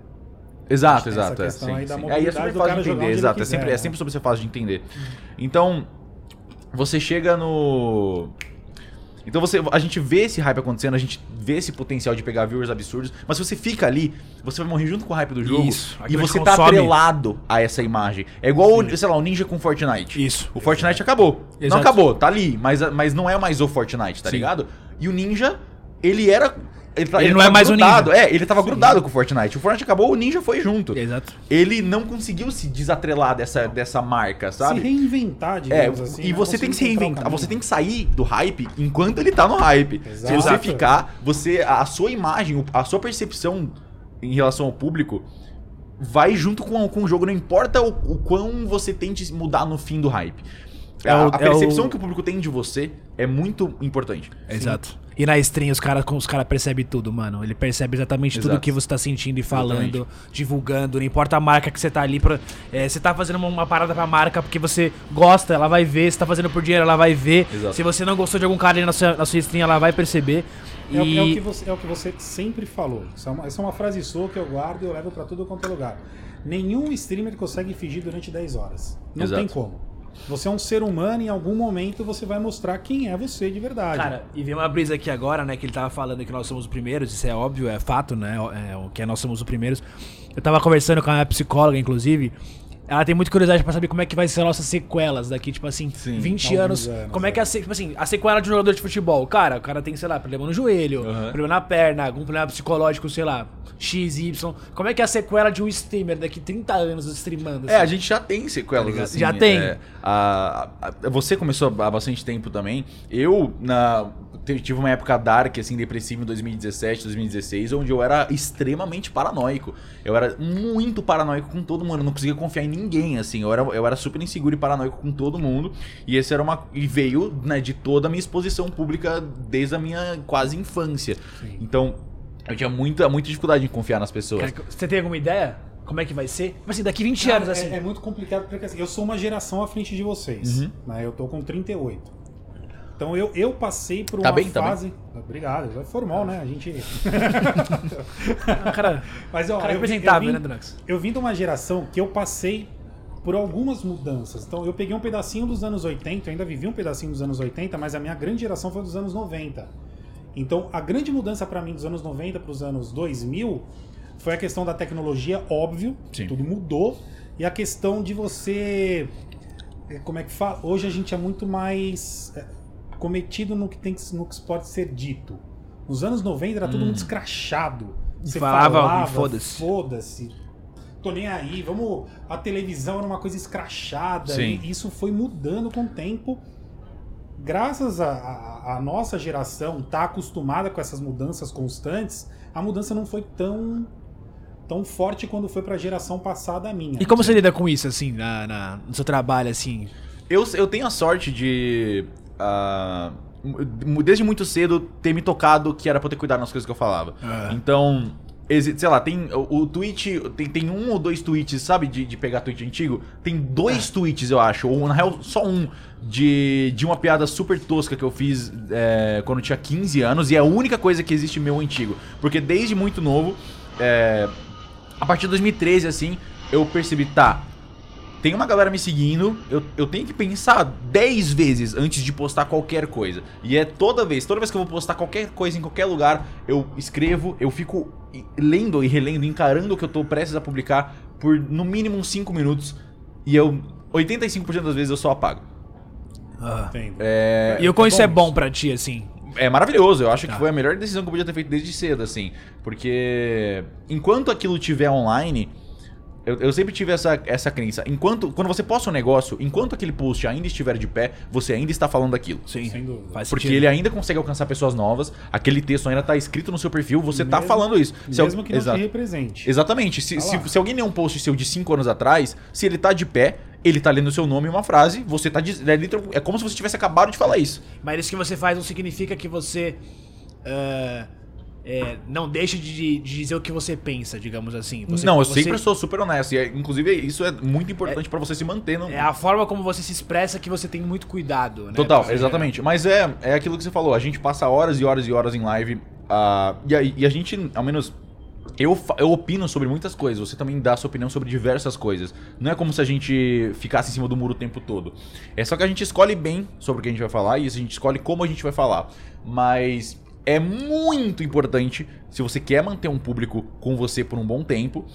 Exato, exato. É, questão sim, aí da sim. Aí é do fácil de entender, exato. é, quiser, sempre, né? é sempre sobre ser fácil de entender. Então, você chega no. Então você, a gente vê esse hype acontecendo, a gente vê esse potencial de pegar viewers absurdos, mas se você fica ali, você vai morrer junto com o hype do jogo Isso, e você tá atrelado a essa imagem. É igual, o, sei lá, o Ninja com Fortnite. Isso. O Fortnite acabou. Não Exato. acabou, tá ali, mas, mas não é mais o Fortnite, tá Sim. ligado? E o Ninja, ele era. Ele, tá- Ele não tava é mais o grudado, Ninja. É, ele tava grudado com o Fortnite. O Fortnite acabou, o Ninja foi junto Exato. ele não conseguiu se desatrelar dessa, dessa marca, Se sabe? reinventar, É, digamos assim. e né? você tem que se reinventar, você tem que sair do hype enquanto ele tá no hype. Se Exato. você ficar, você a sua imagem, a sua percepção em relação ao público vai junto com, com o jogo, não importa o, o quão você tente mudar no fim do hype. É a, o- a é percepção o- que o público tem de você é muito importante. Exato. E na stream os caras os cara percebem tudo, mano. Ele percebe exatamente tudo Exato. que você tá sentindo e falando, Exatamente. divulgando. Não importa a marca que você tá ali pra. é, você tá fazendo uma, uma parada pra marca porque você gosta, ela vai ver. Se tá fazendo por dinheiro, ela vai ver. Exato. Se você não gostou de algum cara ali na sua, na sua stream, ela vai perceber. É, o- E- é o que você, é o que você sempre falou. Isso é, uma, isso é uma frase sua que eu guardo e eu levo pra tudo quanto é lugar. Nenhum streamer consegue fingir durante 10 horas. Não Exato. tem como. Você é um ser humano em algum momento você vai mostrar quem é você de verdade. Cara, e veio uma brisa aqui agora, né? Que ele tava falando que nós somos os primeiros, isso é óbvio, é fato, né? É, o que nós somos os primeiros. Eu tava conversando com a minha psicóloga, inclusive. Ela tem muita curiosidade pra saber como é que vai ser as nossas sequelas daqui, tipo assim, Sim. 20 Alguns anos. anos, Como é que é a, se- tipo assim, a sequela de um jogador de futebol? Cara, o cara tem, sei lá, problema no joelho, Aham. problema na perna, algum problema psicológico, sei lá, X, Y. Como é que é a sequela de um streamer daqui 30 anos streamando? É, assim? a gente já tem sequelas Tá assim. Já tem. é, a- a- você começou há bastante tempo também. Eu, na, tive uma época dark, assim, depressiva em 2017, 2016, onde eu era extremamente paranoico. Eu era muito paranoico com todo mundo, eu não conseguia confiar em ninguém, assim. Eu era, eu era super inseguro e paranoico com todo mundo. E esse era uma. E veio né, de toda a minha exposição pública desde a minha quase infância. Então, eu tinha muita, muita dificuldade em confiar nas pessoas. Cara, Você tem alguma ideia? Como é que vai ser? Tipo assim, daqui 20 Cara, anos, assim. é, é muito complicado porque assim, eu sou uma geração à frente de vocês. Uhum. Né? Eu tô com 38. Então eu, eu passei por uma Tá bem, tá fase. Obrigado, é formal, né? A gente. Ah, cara, [LAUGHS] Mas ó, cara eu, vim, eu, apresentável, vim, né, Drax? eu vim de uma geração que eu passei por algumas mudanças. Então eu peguei um pedacinho dos anos 80, eu ainda vivi um pedacinho dos anos 80, mas a minha grande geração foi dos anos 90. Então a grande mudança pra mim dos anos 90 para os anos 2000 foi a questão da tecnologia, óbvio, Sim. tudo mudou, e a questão de você é, como é que fala? Hoje a gente é muito mais é, cometido no que tem que, no que pode ser dito. Nos anos 90 era tudo muito escrachado. Você Falava, falava, foda-se. foda-se. Tô nem aí, vamos. A televisão era uma coisa escrachada. Sim. E isso foi mudando com o tempo. Graças à à- à nossa geração tá acostumada com essas mudanças constantes, a mudança não foi tão tão forte quando foi pra geração passada a minha. E como você lida com isso, assim, na, na- no seu trabalho, assim? Eu, eu tenho a sorte de. Ah, desde muito cedo ter me tocado que era pra eu ter cuidado nas coisas que eu falava. Ah. Então, sei lá, tem o, o tweet. Tem, tem um ou dois tweets, sabe? De, de pegar tweet antigo. Tem dois tweets, eu acho. Ou na real, só um. De, de uma piada super tosca que eu fiz é, quando eu tinha 15 anos. E é a única coisa que existe meu antigo. Porque desde muito novo. é, a partir de 2013, assim, eu percebi, tá, tem uma galera me seguindo, eu, eu tenho que pensar 10 vezes antes de postar qualquer coisa. E é toda vez, toda vez que eu vou postar qualquer coisa em qualquer lugar, eu escrevo, eu fico lendo e relendo, encarando o que eu tô prestes a publicar por no mínimo uns 5 minutos. E eu, 85% das vezes eu só apago. Entendo. É, e o quão isso é bom bom pra ti, assim? é maravilhoso. Eu acho Tá. que foi a melhor decisão que eu podia ter feito desde cedo, assim. Porque enquanto aquilo tiver online, eu, eu sempre tive essa, essa crença. Enquanto, quando você posta um negócio, enquanto aquele post ainda estiver de pé, você ainda está falando daquilo. Sim, Sem dúvida. faz Porque sentido. ele ainda consegue alcançar pessoas novas, aquele texto ainda tá escrito no seu perfil, você tá Mesmo- falando isso. Se al- Mesmo que não Exato. te represente. Exatamente. Se, Tá se, se alguém lê um post seu de 5 anos atrás, se ele tá de pé, ele tá lendo o seu nome e uma frase, você tá. diz- É, é como se você tivesse acabado de falar isso. Mas isso que você faz não significa que você ah, é, não deixa de, de dizer o que você pensa, digamos assim. Você- não, eu você- sempre sou super honesto. E, é- inclusive, isso é muito importante pra você se manter no. É a forma como você se expressa que você tem muito cuidado, né? Total, exatamente. Mas é, é aquilo que você falou. A gente passa horas e horas e horas em live. ah, e, a, e a gente, ao menos. Eu, eu opino sobre muitas coisas, você também dá sua opinião sobre diversas coisas. Não é como se a gente ficasse em cima do muro o tempo todo. É só que a gente escolhe bem sobre o que a gente vai falar e a gente escolhe como a gente vai falar. Mas é muito importante, se você quer manter um público com você por um bom tempo,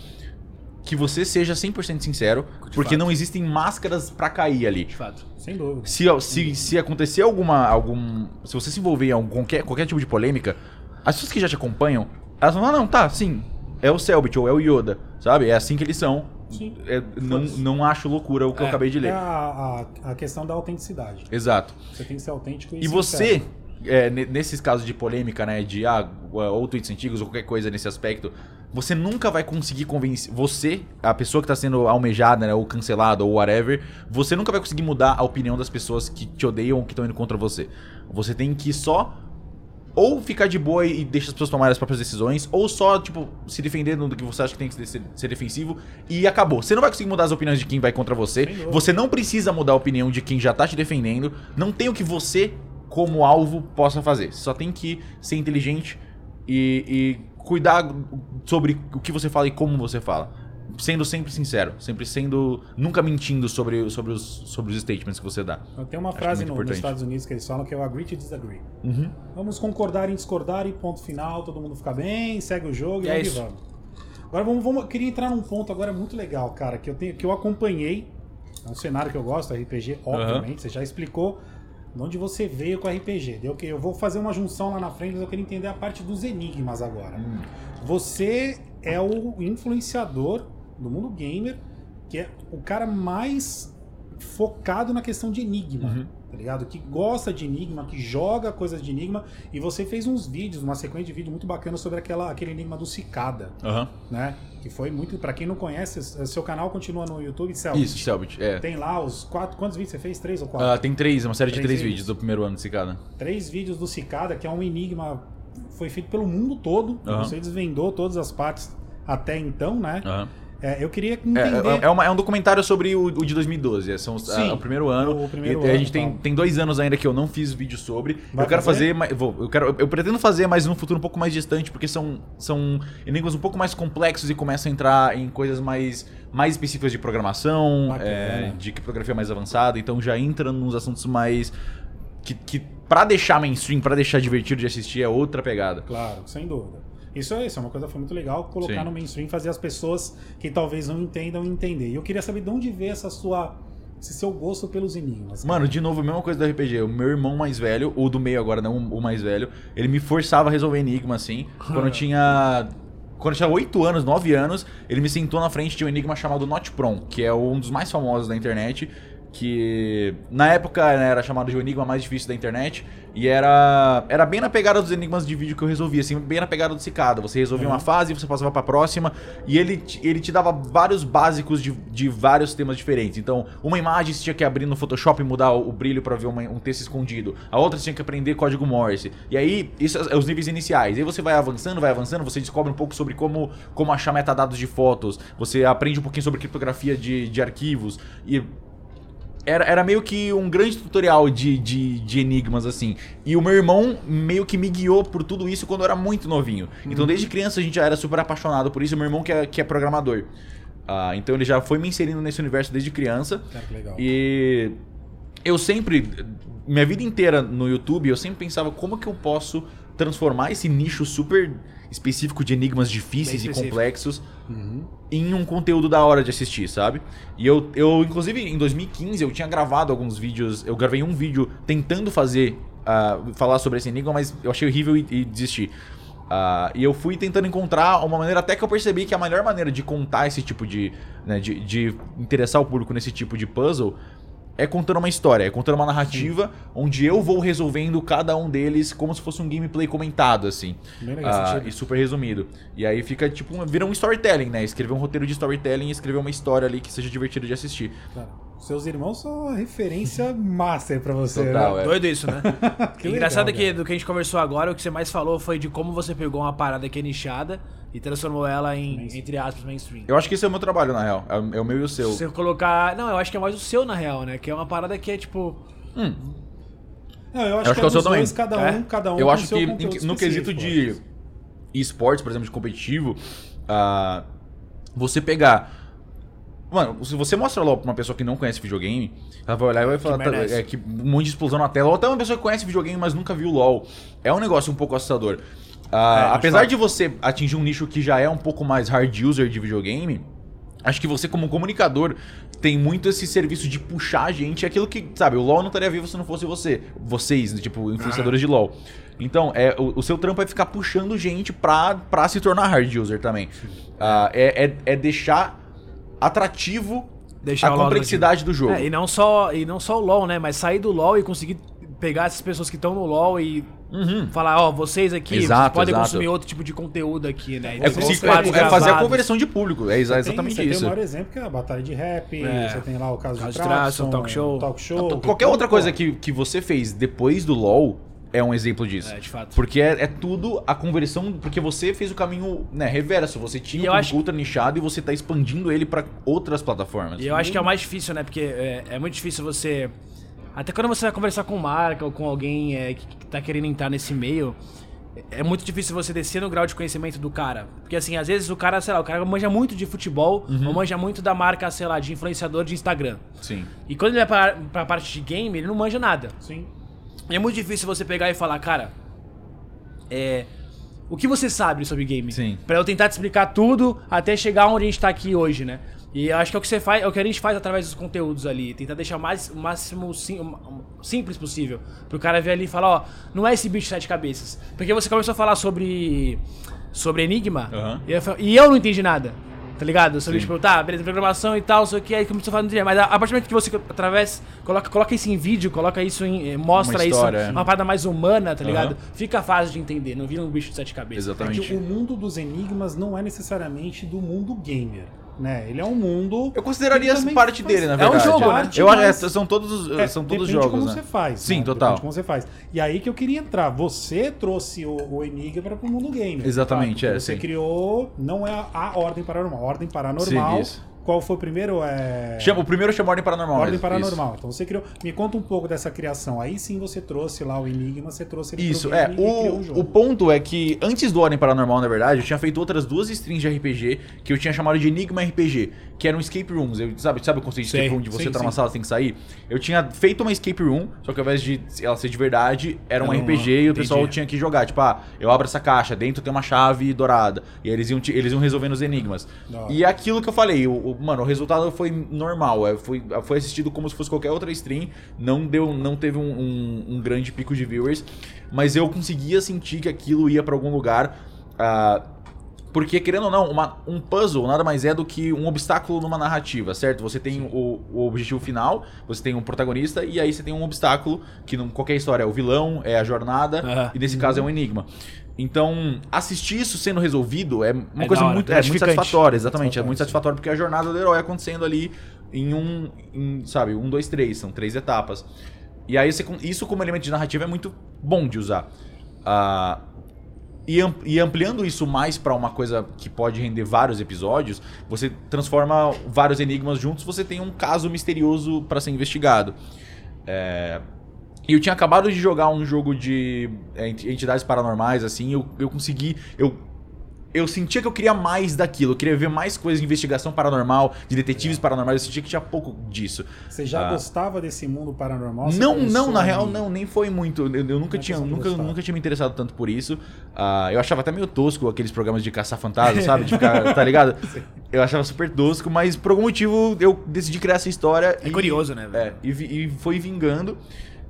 que você seja 100% sincero, porque fato. não existem máscaras pra cair ali. De fato. Sem dúvida. Se, se, se acontecer alguma. algum. Se você se envolver em algum, qualquer, qualquer tipo de polêmica, as pessoas que já te acompanham, elas vão, ah, não, tá, sim. É o Selbit ou é o Yoda, sabe? É assim que eles são. Sim. É, não, não acho loucura o que eu É. acabei de É ler. a, a, a questão da autenticidade. Exato. Você tem que ser autêntico e E você, sincero. É, ne- nesses casos de polêmica, né? De ah, ou tweets antigos ou qualquer coisa nesse aspecto, você nunca vai conseguir convencer. Você, a pessoa que tá sendo almejada, né? Ou cancelada, ou whatever, você nunca vai conseguir mudar a opinião das pessoas que te odeiam ou que estão indo contra você. Você tem que só. Ou ficar de boa e deixar as pessoas tomarem as próprias decisões, ou só, tipo, se defendendo do que você acha que tem que ser, ser defensivo e acabou. Você não vai conseguir mudar as opiniões de quem vai contra você. Você não precisa mudar a opinião de quem já tá te defendendo. Não tem o que você como alvo possa fazer. Você só tem que ser inteligente e, e cuidar sobre o que você fala e como você fala. Sendo sempre sincero, sempre sendo. nunca mentindo sobre, sobre, os, sobre os statements que você dá. Tem uma Acho frase no- nos. Estados Unidos que eles falam que é o agree to disagree. Uhum. Vamos concordar em discordar e ponto final, todo mundo fica bem, segue o jogo e É vamos que isso. vamos. Agora vamos, vamos, eu queria entrar num ponto agora muito legal, cara, que eu tenho, que eu acompanhei. É um cenário que eu gosto, RPG, obviamente, você já explicou de onde você veio com RPG. Deu que eu vou fazer uma junção lá na frente, mas eu queria entender a parte dos enigmas agora. Hum. Você é o influenciador do mundo gamer, que é o cara mais focado na questão de enigma, Uhum. Tá ligado? Que gosta de enigma, que joga coisas de enigma. E você fez uns vídeos, uma sequência de vídeo muito bacana sobre aquela, aquele enigma do Cicada, Aham. né? Que foi muito. Pra quem não conhece, seu canal continua no YouTube, Celso. Isso, Selbit. É. Tem lá os quatro. Quantos vídeos você fez? Três ou quatro? Ah, tem três, uma série de Três três vídeos. vídeos do primeiro ano desse cara. Três vídeos do Cicada, que é um enigma. Foi feito pelo mundo todo. Aham. Você desvendou todas as partes até então, né? Aham. É, eu queria É, entender. é, é uma- é um documentário sobre o, o de 2012. é, São os- Sim, ah, o primeiro ano. o primeiro e, a ano, gente tem, tá. tem dois anos ainda que eu não fiz vídeo sobre. Vai eu quero fazer? fazer, vou, eu quero, eu pretendo fazer, mas num futuro um pouco mais distante, porque são são enigmas um pouco mais complexos e começam a entrar em coisas mais mais específicas de programação, é, de criptografia mais avançada. Então já entra nos assuntos mais que, que para deixar mainstream, pra deixar divertido de assistir é outra pegada. Claro, sem dúvida. Isso é isso, é uma coisa que foi muito legal colocar Sim. no mainstream, fazer as pessoas que talvez não entendam entender. E eu queria saber de onde veio essa sua, esse seu gosto pelos enigmas. cara. Mano, de novo, a mesma coisa do RPG. O meu irmão mais velho, ou do meio agora, não o mais velho, ele me forçava a resolver enigma, assim. [LAUGHS] Quando eu tinha. Quando eu tinha 8 anos, 9 anos, ele me sentou na frente de um enigma chamado Not Prom, que é um dos mais famosos da internet. Que na época né, era chamado de o enigma mais difícil da internet. E era, era bem na pegada dos enigmas de vídeo que eu resolvia, assim, bem na pegada do Cicada. Você resolvia uma fase, você passava pra próxima, e ele, te- ele te dava vários básicos de, de vários temas diferentes. Então, uma imagem você tinha que abrir no Photoshop e mudar o, o brilho pra ver uma- um texto escondido. A outra você tinha que aprender código Morse. E aí, isso é os níveis iniciais. Aí você vai avançando, vai avançando, você descobre um pouco sobre como, como achar metadados de fotos. Você aprende um pouquinho sobre criptografia de, de arquivos. E era, era meio que um grande tutorial de, de, de enigmas, assim. E o meu irmão meio que me guiou por tudo isso quando eu era muito novinho. Então, desde criança, a gente já era super apaixonado por isso. Meu irmão que é, que é programador. Ah, então, ele já foi me inserindo nesse universo desde criança. Cara, que legal. E eu sempre, minha vida inteira no YouTube, eu sempre pensava como que eu posso transformar esse nicho super específico de enigmas difíceis e complexos Uhum. em um conteúdo da hora de assistir, sabe? E eu, eu inclusive, em 2015, eu tinha gravado alguns vídeos, eu gravei um vídeo tentando fazer, ah, falar sobre esse enigma, mas eu achei horrível e, e desisti. Ah, e eu fui tentando encontrar uma maneira, até que eu percebi que a melhor maneira de contar esse tipo de, né, de, de interessar o público nesse tipo de puzzle é contando uma história, é contando uma narrativa onde eu vou resolvendo cada um deles como se fosse um gameplay comentado, assim. Legal, sentido. e super resumido. E aí fica tipo, um- vira um storytelling, né? Escrever um roteiro de storytelling e escrever uma história ali que seja divertido de assistir. Cara, seus irmãos são a referência master pra você, Total, né? é. Doido isso, né? [LAUGHS] Que Engraçado legal, é que cara. do que a gente conversou agora, o que você mais falou foi de como você pegou uma parada que é nichada e transformou ela em, Mainstream. entre aspas, mainstream. Eu acho que esse é o meu trabalho, na real. É, o- é o meu e o seu. Se você colocar. Não, eu acho que é mais o seu, na real, né? Que é uma parada que é tipo. Hum, Não, eu acho, Eu acho que, que é é o seu dos dois, também. cada um, É? cada um eu acho seu que no quesito de esportes, por exemplo, de competitivo, ah, você pegar. Mano, se você mostra lá pra uma pessoa que não conhece videogame, ela vai olhar e vai falar tá, merece. é, que um monte de explosão na tela. Ou até uma pessoa que conhece videogame, mas nunca viu LOL. É um negócio um pouco assustador. Ah, É, apesar de você atingir um nicho que já é um pouco mais hard user de videogame, acho que você, como comunicador, tem muito esse serviço de puxar a gente. É aquilo que, sabe, o LoL não estaria vivo se não fosse você. Vocês, tipo, influenciadores de LoL. Então, é, o, o seu trampo é ficar puxando gente pra, pra se tornar hard user também. Ah, é, é, é deixar atrativo Deixar a complexidade do jogo. É, e não só e não só o LoL, né? Mas sair do LoL e conseguir pegar essas pessoas que estão no LoL e Uhum. falar, ó, vocês aqui, vocês Exato, podem exato. consumir outro tipo de conteúdo aqui, né? É, é- é fazer a conversão de público. É exa- Tem- exatamente você isso. tem o maior exemplo que é a batalha de rap, É. você tem lá o caso, Caso de de Traçon, Traçon, talk show. talk show Qualquer que- outra coisa que, que você fez depois do LoL é um exemplo disso. É, de fato. Porque é, é tudo a conversão. Porque você fez o caminho né, reverso. Você tinha um acho- ultra nichado e você tá expandindo ele pra outras plataformas. E eu acho que é o mais difícil, né? Porque é, é muito difícil você Até quando você vai conversar com marca ou com alguém é, que, que tá querendo entrar nesse meio, é muito difícil você descer no grau de conhecimento do cara. Porque assim, às vezes o cara, sei lá, o cara manja muito de futebol, ou manja muito da marca, sei lá, de influenciador de Instagram. Sim. E quando ele vai pra, pra parte de game, ele não manja nada. Sim. E é muito difícil você pegar e falar, cara, é. O que você sabe sobre game? Sim. Pra eu tentar te explicar tudo até chegar onde a gente tá aqui hoje, né? E eu acho que é o que você faz, é o que a gente faz através dos conteúdos ali, tentar deixar o mais, o máximo sim- o simples possível. Pro cara ver ali e falar, ó, não é esse bicho de sete cabeças. Porque você começou a falar sobre. sobre Enigma, Aham. e, eu, e eu não entendi nada. Tá ligado? Sobre, Sim. tipo, tá, beleza, programação e tal, sei o que, aí começou a falar, não entendi. Mas a, a partir do momento que você, através, coloca, coloca isso em vídeo, coloca isso em. eh, mostra Uma história, isso, é. uma parada mais humana, tá ligado? Aham. Fica fácil de entender, não vira um bicho de sete cabeças. É Exatamente. que o mundo dos enigmas não é necessariamente do mundo gamer, né? Ele é um mundo. Eu consideraria também parte faz dele, na É um verdade. jogo, né? Eu acho mas- é, são todos, os- É, são todos jogos, como né? você faz. Sim, né? total. Depende como você faz. E aí que eu queria entrar. Você trouxe o, o Enigma para o mundo gamer. Exatamente, tá? é, Você sim. criou, não é a, a Ordem Paranormal. A Ordem Paranormal. Sim, isso. Qual foi o primeiro? É... Chama, o primeiro chama Ordem Paranormal. Ordem Paranormal. Então você criou. Me conta um pouco dessa criação. Aí sim você trouxe lá o Enigma, você trouxe ele Isso, é. O, jogo. o ponto é que antes do Ordem Paranormal, na verdade, eu tinha feito outras duas streams de RPG que eu tinha chamado de Enigma RPG, que eram escape rooms. Eu, sabe, sabe o conceito de escape room de você sim, entrar numa sim. sala tem que sair? Eu tinha feito uma escape room, só que ao invés de ela ser de verdade, era um uma- RPG e o pessoal entendi. tinha que jogar. Tipo, ah, eu abro essa caixa, dentro tem uma chave dourada. E eles iam, eles iam resolvendo os enigmas. Hora. E é aquilo que eu falei, o, o- mano, o resultado foi normal. Foi, foi assistido como se fosse qualquer outra stream. Não deu, não teve um, um- um grande pico de viewers. Mas eu conseguia sentir que aquilo ia pra algum lugar. ah, porque, querendo ou não, uma- um puzzle nada mais é do que um obstáculo numa narrativa, certo? Você tem o, o objetivo final, você tem um protagonista, e aí você tem um obstáculo, que em qualquer história é o vilão, é a jornada, e nesse caso é um enigma. Então, assistir isso sendo resolvido é uma É coisa muito, é, muito gratificante. satisfatória, exatamente. É muito Satisfatório, porque é a jornada do herói acontecendo ali em um, em, sabe, um, dois, três, são três etapas. E aí, você isso como elemento de narrativa é muito bom de usar. Ah, e, am- ampliando isso mais pra uma coisa que pode render vários episódios, você transforma vários enigmas juntos, você tem um caso misterioso pra ser investigado. É, eu tinha acabado de jogar um jogo de é, ent- entidades paranormais, assim, eu, eu consegui. Eu, eu sentia que eu queria mais daquilo, eu queria ver mais coisas de investigação paranormal, de detetives paranormais, eu sentia que tinha pouco disso. Você já Ah. gostava desse mundo paranormal? Você Não, não, na real, não, nem foi muito. Eu, eu nunca Não tinha, nunca, gostar. nunca tinha me interessado tanto por isso. Ah, eu achava até meio tosco aqueles programas de caçar fantasma, sabe? De ficar, [LAUGHS] tá ligado? Eu achava super tosco, mas por algum motivo eu decidi criar essa história. É curioso, né? É, e, e foi vingando.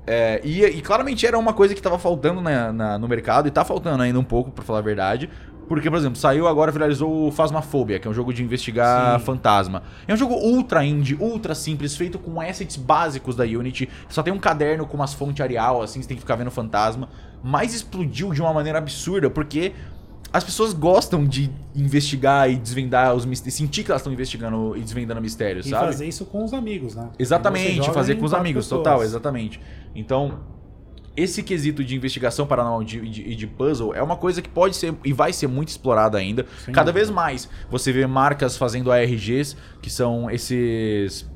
É, e, e claramente era uma coisa que tava faltando na- na- no mercado, e tá faltando ainda um pouco, pra falar a verdade. Porque, por exemplo, saiu agora, finalizou o Phasmophobia, que é um jogo de investigar Sim. fantasma. É um jogo ultra indie, ultra simples, feito com assets básicos da Unity. Só tem um caderno com umas fontes Arial, assim, você tem que ficar vendo fantasma. Mas explodiu de uma maneira absurda, porque as pessoas gostam de investigar e desvendar os mistérios. Sentir que elas estão investigando e desvendando mistérios, E sabe? fazer isso com os amigos, né? Exatamente, fazer com os amigos, pessoas. total, exatamente. Então, esse quesito de investigação paranormal e de, puzzle é uma coisa que pode ser e vai ser muito explorada ainda. Sem Cada vez mais você vê marcas fazendo ARGs, que são esses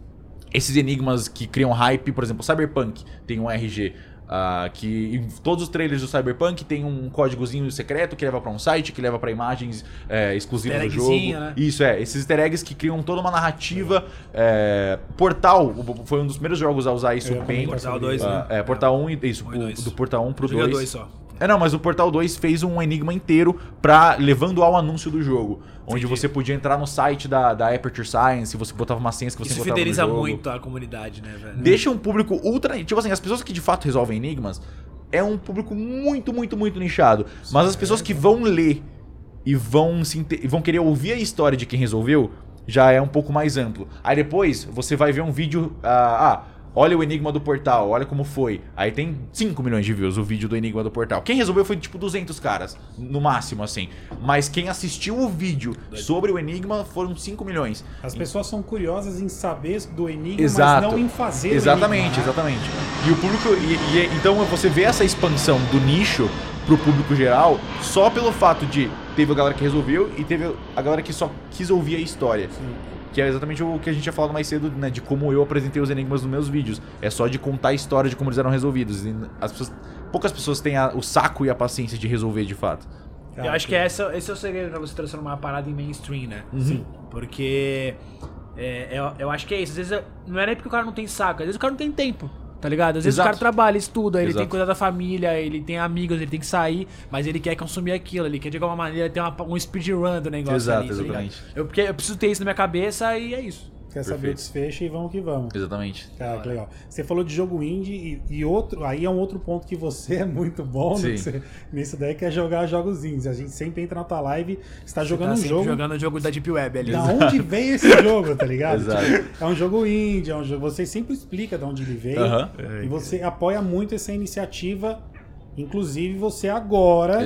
esses enigmas que criam hype, por exemplo, Cyberpunk tem um RG. Ah, que em todos os trailers do Cyberpunk tem um códigozinho secreto que leva pra um site, que leva pra imagens é, exclusivas do jogo. né? Isso, é. Esses easter eggs que criam toda uma narrativa. é, Portal foi um dos primeiros jogos a usar isso bem. Portal sobre 2, isso. né? Ah, é, Portal 1 e isso, Um e o- dois. do Portal 1 pro Joguei 2. dois só. É, não, mas o Portal 2 fez um enigma inteiro pra, levando ao anúncio do jogo. Onde Entendi. você podia entrar no site da, da Aperture Science, você botava umas senhas que você Isso encontrava fideliza muito a comunidade, né, velho? Deixa um público ultra. Tipo assim, as pessoas que de fato resolvem enigmas é um público muito, muito, muito nichado. Mas as pessoas que vão ler e vão, se e vão querer ouvir a história de quem resolveu já é um pouco mais amplo. Aí depois você vai ver um vídeo. ah, ah, olha o enigma do portal, olha como foi. Aí tem 5 milhões de views o vídeo do enigma do portal. Quem resolveu foi tipo 200 caras, no máximo assim. Mas quem assistiu o vídeo sobre o enigma foram 5 milhões. As pessoas são curiosas em saber do enigma, Exato. mas não em fazer o Exatamente, enigma, né? exatamente. E o público. E, e- então você vê essa expansão do nicho pro público geral só pelo fato de teve a galera que resolveu e teve a galera que só quis ouvir a história. Que é exatamente o que a gente tinha falado mais cedo, né? De como eu apresentei os enigmas nos meus vídeos. É só de contar a história de como eles eram resolvidos. E as pessoas, poucas pessoas têm a- o saco e a paciência de resolver de fato. Cara, eu acho que essa, esse é o segredo pra você transformar a parada em mainstream, né? Sim. Porque é, eu, eu acho que é isso. Às vezes é- não é nem porque o cara não tem saco, às vezes o cara não tem tempo. Tá ligado? Às vezes Exato. o cara trabalha, estuda, ele tem Exato. que cuidar da família, ele tem amigos, ele tem que sair, mas ele quer consumir aquilo, ele quer de alguma maneira ter uma, um speedrun do negócio Exato, ali, tá exatamente. Eu, porque eu preciso ter isso na minha cabeça e é isso. Quer saber o Perfeito. desfecho e vamos que vamos. Exatamente. Cara, que legal. Você falou de jogo indie e, e outro, aí é um outro ponto que você [LAUGHS] é muito bom que você- nisso daí, que é jogar jogos indies. A gente sempre entra na tua live, você tá jogando tá um sempre jogo. jogando o jogo da Deep Web ali. Da [LAUGHS] onde veio esse jogo, tá ligado? Exato. É um jogo indie, é um jogo. Você sempre explica de onde ele veio. Aham. E você apoia muito essa iniciativa. Inclusive, você agora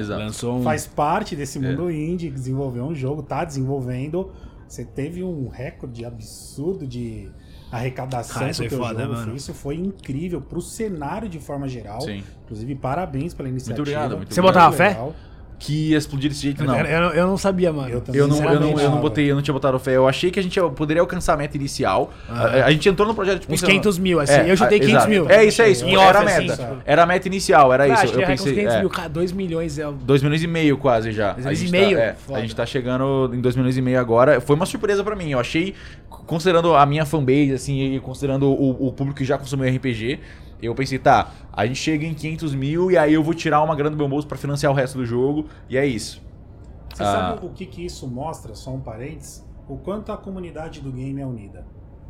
um. faz parte desse É. mundo indie, desenvolveu um jogo, tá desenvolvendo. Você teve um recorde absurdo de arrecadação isso pro teu foda, jogo. mano. Isso foi incrível pro cenário de forma geral. Sim. Inclusive, parabéns pela iniciativa. obrigado, muito Você botava Muito fé? Que ia explodir desse jeito, não. Eu, eu, eu não sabia, mano. Eu também, Eu não, eu, não, eu não botei, eu não tinha botado fé. Eu achei que a gente ia- poderia alcançar a meta inicial. A, a gente entrou no projeto tipo, Uns pensando- 500 mil, assim. É, eu chutei a- 500 exato. mil. É isso, é isso. Em era a off, assim, meta. sabe? Era a meta inicial, era Ah, isso. Eu arrecadar uns pensei. 500 É, mil. Cara, 2 milhões é. o- 2 milhões e meio quase já. Dois A milhões gente e tá- meio? é, Foda. a gente tá chegando em 2 milhões e meio agora. Foi uma surpresa pra mim. Eu achei, considerando a minha fanbase, assim, e considerando o, o público que já consumiu RPG, eu pensei, tá, a gente chega em 500 mil e aí eu vou tirar uma grana do meu bolso pra financiar o resto do jogo. E é isso. Você Ah. sabe o que, que isso mostra, só um parênteses? O quanto a comunidade do game é unida.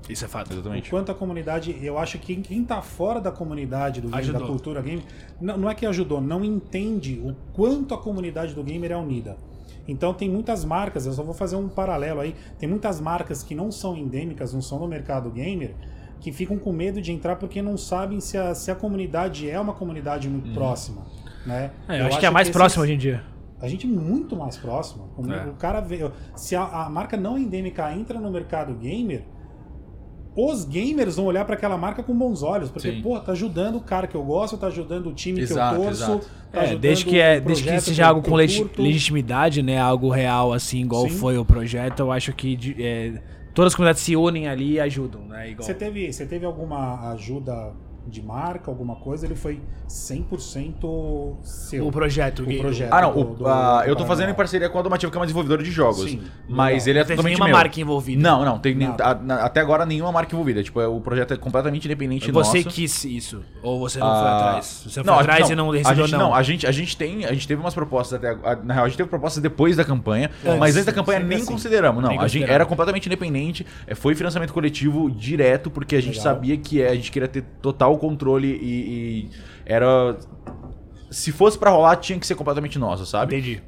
Isso é fato. O Exatamente. quanto a comunidade. Eu acho que quem tá fora da comunidade do game, Ajudou. da cultura game, não, não é que ajudou, não entende o quanto a comunidade do gamer é unida. Então tem muitas marcas, eu só vou fazer um paralelo aí. Tem muitas marcas que não são endêmicas, não são no mercado gamer, que ficam com medo de entrar porque não sabem se a, se a comunidade é uma comunidade muito próxima. Né? É, eu, acho que é a mais próxima hoje em dia. a gente é muito mais próximo. É. O cara vê. Se a, a marca não endêmica entra no mercado gamer, os gamers vão olhar para aquela marca com bons olhos. Porque, Sim. pô, tá ajudando o cara que eu gosto, tá ajudando o time Exato, que eu torço. exato. Tá É, desde que, é, desde que seja eu- algo com eu curto. legitimidade, né? Algo real, assim, igual Sim. foi o projeto, eu acho que é, todas as comunidades se unem ali e ajudam, né? Igual. Você teve, você teve alguma ajuda de marca, alguma coisa? Ele foi 100% seu. O projeto, O game- projeto. Ah, não. do- o- do- ah, do eu tô fazendo em parceria com a Domativa, que é uma desenvolvedora de jogos. Sim, mas legal. ele é Não tem totalmente nenhuma meu. marca envolvida. Não, não. Tem, a- na- até agora nenhuma marca envolvida. Tipo, é, o projeto é completamente independente Você nosso. quis isso? Ou você não Ah, foi atrás? Você não, foi a- atrás e não a decidiu gente, não? a gente, a gente tem, a gente teve umas propostas até agora- na real a gente teve propostas depois da campanha, É, mas antes da campanha nem assim. consideramos, não. Nem a gente era completamente independente, é, foi financiamento coletivo direto porque a gente Legal. sabia que é, a gente queria ter total controle e, e era se fosse pra rolar tinha que ser completamente nosso, sabe? Entendi.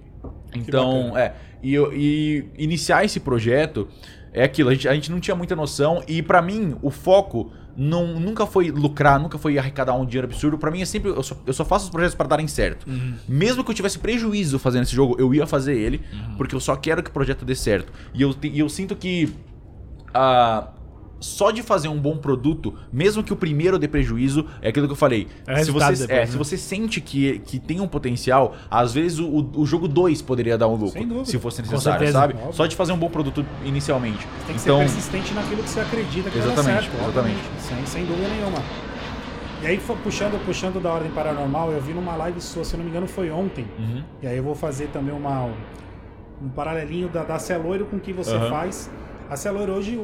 Então, é. E, e iniciar esse projeto é aquilo, a gente, a gente não tinha muita noção. E pra mim, o foco não, nunca foi lucrar, nunca foi arrecadar um dinheiro absurdo. Pra mim é sempre. Eu só, eu só faço os projetos pra darem certo. Mesmo que eu tivesse prejuízo fazendo esse jogo, eu ia fazer ele, porque eu só quero que o projeto dê certo. E eu, e eu sinto que. ah, só de fazer um bom produto, mesmo que o primeiro dê prejuízo, é aquilo que eu falei. É se, você, depois, é, né? se você sente que, que tem um potencial, às vezes o, o jogo 2 poderia dar um lucro. Sem dúvida. Se fosse necessário, sabe? Óbvio. Só de fazer um bom produto inicialmente. Tem que então, ser persistente naquilo que você acredita que vai dar Exatamente, certo. exatamente. Sem, sem dúvida nenhuma. E aí, puxando, puxando da ordem paranormal, eu vi numa live sua, se eu não me engano, foi ontem. Uhum. E aí eu vou fazer também uma, um paralelinho da, da Celoiro com o que você Aham. faz. A Celoiro hoje, o,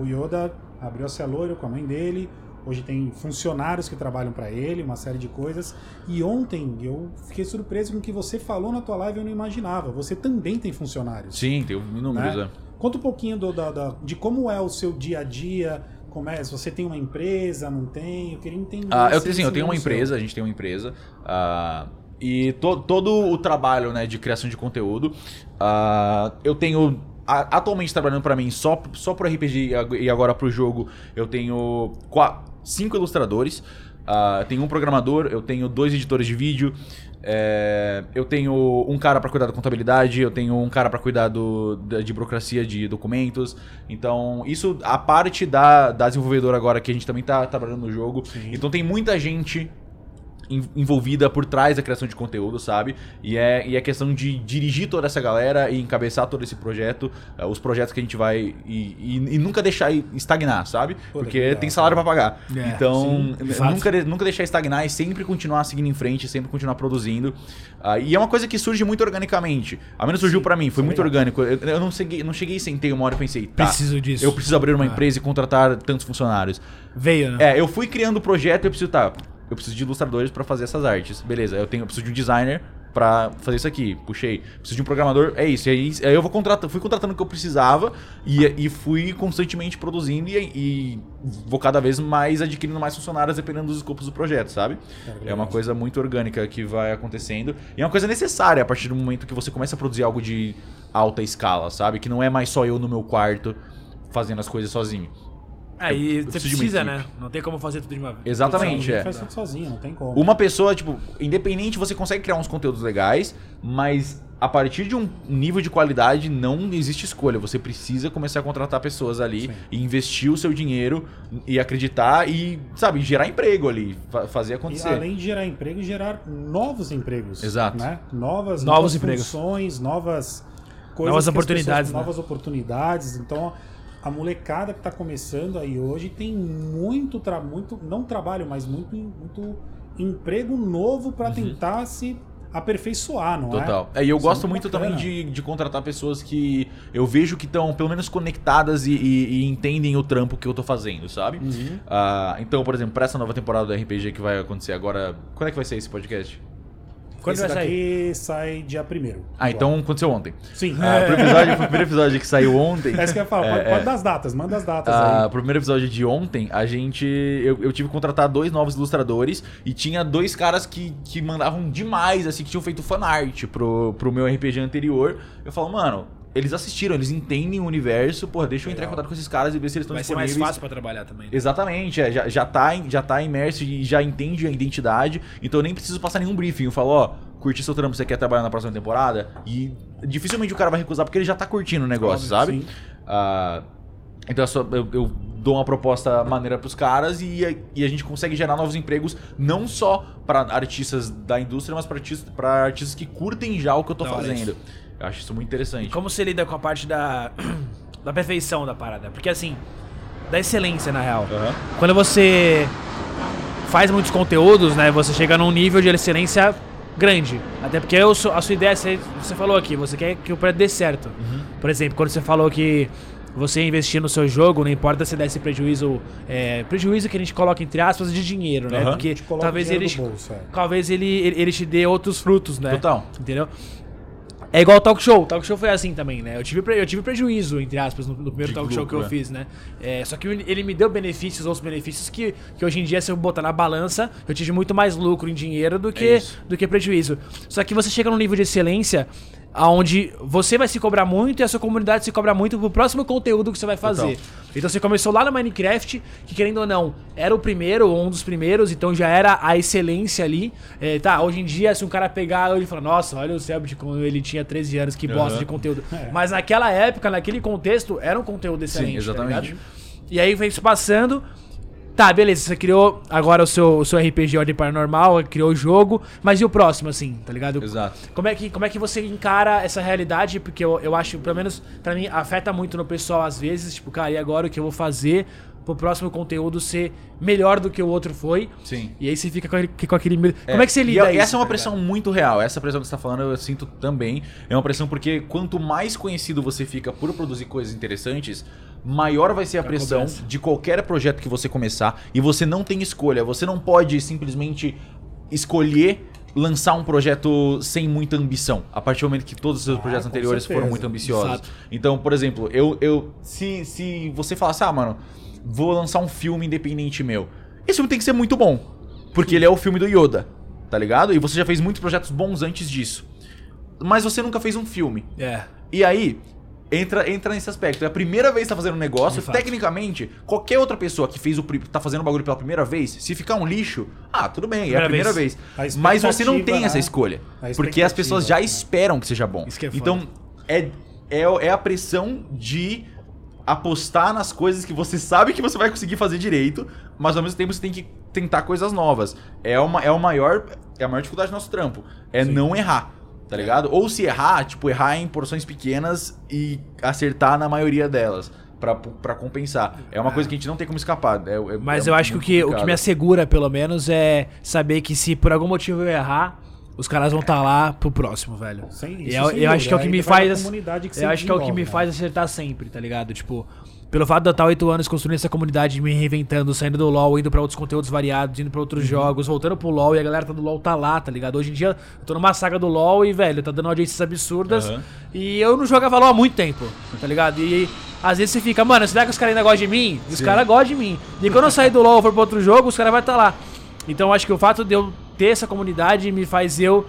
o Yoda abriu a Celoiro com a mãe dele. Hoje tem funcionários que trabalham para ele, uma série de coisas. E ontem eu fiquei surpreso com o que você falou na tua live, eu não imaginava. Você também tem funcionários. Sim, tem inúmeros. Né? é. Conta um pouquinho do- da- da- de como é o seu dia a dia, como é, se você tem uma empresa, não tem, eu queria entender. Ah, eu, sim, eu tenho uma empresa, a gente tem uma empresa. ah, e to- todo o trabalho né, de criação de conteúdo, ah, eu tenho. A- Atualmente trabalhando pra mim só, só pro RPG e ag- agora pro jogo, eu tenho qua- cinco ilustradores, ah, tenho um programador, eu tenho dois editores de vídeo, é, eu tenho um cara pra cuidar da contabilidade, eu tenho um cara pra cuidar do, da- de burocracia de documentos. Então, isso a parte da, da desenvolvedora agora que a gente também tá trabalhando no jogo. Então tem muita gente en- envolvida por trás da criação de conteúdo, sabe? E é, e é questão de dirigir toda essa galera e encabeçar todo esse projeto, eh, os projetos que a gente vai. E, e- e nunca deixar estagnar, sabe? Pô, Porque legal, tem salário pra pagar. É, então, sim, fato. nunca, de- nunca deixar estagnar e sempre continuar seguindo em frente, sempre continuar produzindo. Ah, e é uma coisa que surge muito organicamente. A menos surgiu pra mim, foi é muito legal. orgânico. Eu, eu não, cheguei, não cheguei e sentei uma hora e pensei, tá, Preciso disso. eu preciso abrir uma Ah. empresa e contratar tantos funcionários. Veio, né? É, eu fui criando o projeto e eu preciso, tá, eu preciso de ilustradores pra fazer essas artes. Beleza, eu tenho, eu preciso de um designer pra fazer isso aqui. Puxei. Preciso de um programador, é isso. E aí, aí eu vou contratar, fui contratando o que eu precisava e, e fui constantemente produzindo e, e vou cada vez mais adquirindo mais funcionários dependendo dos escopos do projeto, sabe? Que É uma coisa muito orgânica que vai acontecendo e é uma coisa necessária a partir do momento que você começa a produzir algo de alta escala, sabe? Que não é mais só eu no meu quarto fazendo as coisas sozinho. Aí eu você precisa, né? Não tem como fazer tudo de uma vez. Exatamente, é. faz tudo sozinho, não tem como. Uma pessoa, tipo, independente, você consegue criar uns conteúdos legais, mas a partir de um nível de qualidade não existe escolha. Você precisa começar a contratar pessoas ali Sim. e investir o seu dinheiro e acreditar e, sabe, gerar emprego ali, fa- fazer E acontecer. além de gerar emprego, gerar novos empregos. Exato. Né? Novas, Novos novas empregos. funções, novas coisas. Novas oportunidades, pessoas- né? Novas oportunidades. Então, a molecada que está começando aí hoje tem muito, tra muito não trabalho, mas muito, muito emprego novo para tentar se aperfeiçoar, não é? Uhum. Total. É, e eu Isso é gosto muito muito também de, de contratar pessoas que eu vejo que estão, pelo menos, conectadas e, e- e entendem o trampo que eu tô fazendo, sabe? Uhum. Ah, então, por exemplo, pra essa nova temporada do RPG que vai acontecer agora. Quando é que vai ser esse podcast? Quando Esse vai sair? daqui sai dia 1 Ah, então aconteceu ontem. Sim. Ah, pro, episódio, pro primeiro episódio que saiu ontem. É isso que eu ia falar. É, pode, é. pode dar as datas, manda as datas Ah, aí. pro primeiro episódio de ontem, a gente. Eu, eu tive que contratar dois novos ilustradores e tinha dois caras que, que mandavam demais, assim, que tinham feito fanart pro, pro meu RPG anterior. Eu falo, mano, eles assistiram, eles entendem o universo, porra, deixa eu entrar em contato com esses caras e ver se eles estão Vai ser mais fácil pra trabalhar também. né? Exatamente, é, já, já, tá, já tá imerso e já entende a identidade, então eu nem preciso passar nenhum briefing. Eu falo, ó, curti seu trampo, você quer trabalhar na próxima temporada? E dificilmente o cara vai recusar porque ele já tá curtindo o negócio, Óbvio, sabe? Ah, então é só- eu, eu dou uma proposta maneira pros caras e, a- e a gente consegue gerar novos empregos, não só para artistas da indústria, mas para artistas, pra artistas que curtem já o que eu tô hora fazendo. Eu acho isso muito interessante. Como você lida com a parte da, [CLEARS THROAT] da perfeição da parada? Porque assim, da excelência na real. Aham. Quando você faz muitos conteúdos, né, você chega num nível de excelência grande. Até porque eu sou- a sua ideia, você, você falou aqui, você quer que o projeto dê certo. Uhum. Por exemplo, quando você falou que você investir no seu jogo, não importa se desse prejuízo, é, prejuízo que a gente coloca entre aspas de dinheiro, né? Aham. Porque talvez ele, bolso, é. talvez ele, ele, ele te dê outros frutos, né? Total. Entendeu? É igual o talk show. O talk show foi assim também, né? Eu tive, eu tive prejuízo, entre aspas, no, no primeiro De talk show que eu é. fiz, né? É, só que ele me deu benefícios, outros benefícios que, que hoje em dia, se eu botar na balança, eu tive muito mais lucro em dinheiro do que, isso. do que prejuízo. Só que você chega num nível de excelência onde você vai se cobrar muito e a sua comunidade se cobra muito pro próximo conteúdo que você vai fazer. Total. Então você começou lá no Minecraft, que querendo ou não, era o primeiro ou um dos primeiros, então já era a excelência ali. É, tá, hoje em dia, se um cara pegar ele fala, nossa, olha o Selbit quando ele tinha 13 anos, que bosta Aham. de conteúdo. [LAUGHS] Mas naquela época, naquele contexto, era um conteúdo excelente. tá exatamente. ligado? e aí foi isso passando. Tá, beleza, você criou agora o seu, o seu RPG Ordem Paranormal, criou o jogo, mas e o próximo, assim, tá ligado? Exato. Como é que, como é que você encara essa realidade? Porque eu, eu acho, pelo menos pra mim, afeta muito no pessoal às vezes. Tipo, cara, e agora o que eu vou fazer pro próximo conteúdo ser melhor do que o outro foi? Sim. E aí você fica com, aquele- com aquele medo. Como é que você e lida a- isso? Essa é uma tá pressão muito real. Essa pressão que você tá falando eu sinto também. É uma pressão porque quanto mais conhecido você fica por produzir coisas interessantes, maior vai ser a pressão de qualquer projeto que você começar. E você não tem escolha. Você não pode simplesmente escolher lançar um projeto sem muita ambição. A partir do momento que todos os seus Ah, projetos anteriores certeza. foram muito ambiciosos. Fato. Então, por exemplo, eu, eu se, se você falasse, ah, mano, vou lançar um filme independente meu. Esse filme tem que ser muito bom. Porque ele é o filme do Yoda, tá ligado? E você já fez muitos projetos bons antes disso. Mas você nunca fez um filme. É. E aí, entra, entra nesse aspecto. É a primeira vez que tá fazendo um negócio. Tecnicamente, qualquer outra pessoa que fez o tá fazendo o bagulho pela primeira vez, se ficar um lixo, ah, tudo bem, é a Primeira primeira vez. vez. A Mas você não tem essa né? escolha. Porque as pessoas já esperam que seja bom. Que é então, é, é, é a pressão de apostar nas coisas que você sabe que você vai conseguir fazer direito, mas ao mesmo tempo você tem que tentar coisas novas. É, uma, é, o maior, é a maior dificuldade do nosso trampo. É não errar. Tá ligado? Ou se errar, tipo, errar em porções pequenas e acertar na maioria delas. Pra, pra compensar. É uma coisa que a gente não tem como escapar. É, é- Mas é eu acho que o que, o que me assegura, pelo menos, é saber que se por algum motivo eu errar, os caras vão estar lá pro próximo, velho. Sem- E isso eu, sem eu acho que é o que me faz. eu acho que é o que me faz acertar sempre, tá ligado? Tipo, pelo fato de eu estar oito anos construindo essa comunidade, me reinventando, saindo do LoL, indo pra outros conteúdos variados, indo pra Uhum. outros jogos, voltando pro LoL e a galera tá do LoL tá lá, tá ligado? Hoje em dia eu tô numa saga do LoL e, velho, tá dando audiências absurdas. Aham. E eu não jogava LoL há muito tempo, tá ligado? E às vezes você fica, mano, será que os caras ainda gostam de mim? E os caras gostam de mim. E quando eu sair do LoL e for pra outro jogo, os caras vão estar lá. Então eu acho que o fato de eu ter essa comunidade me faz eu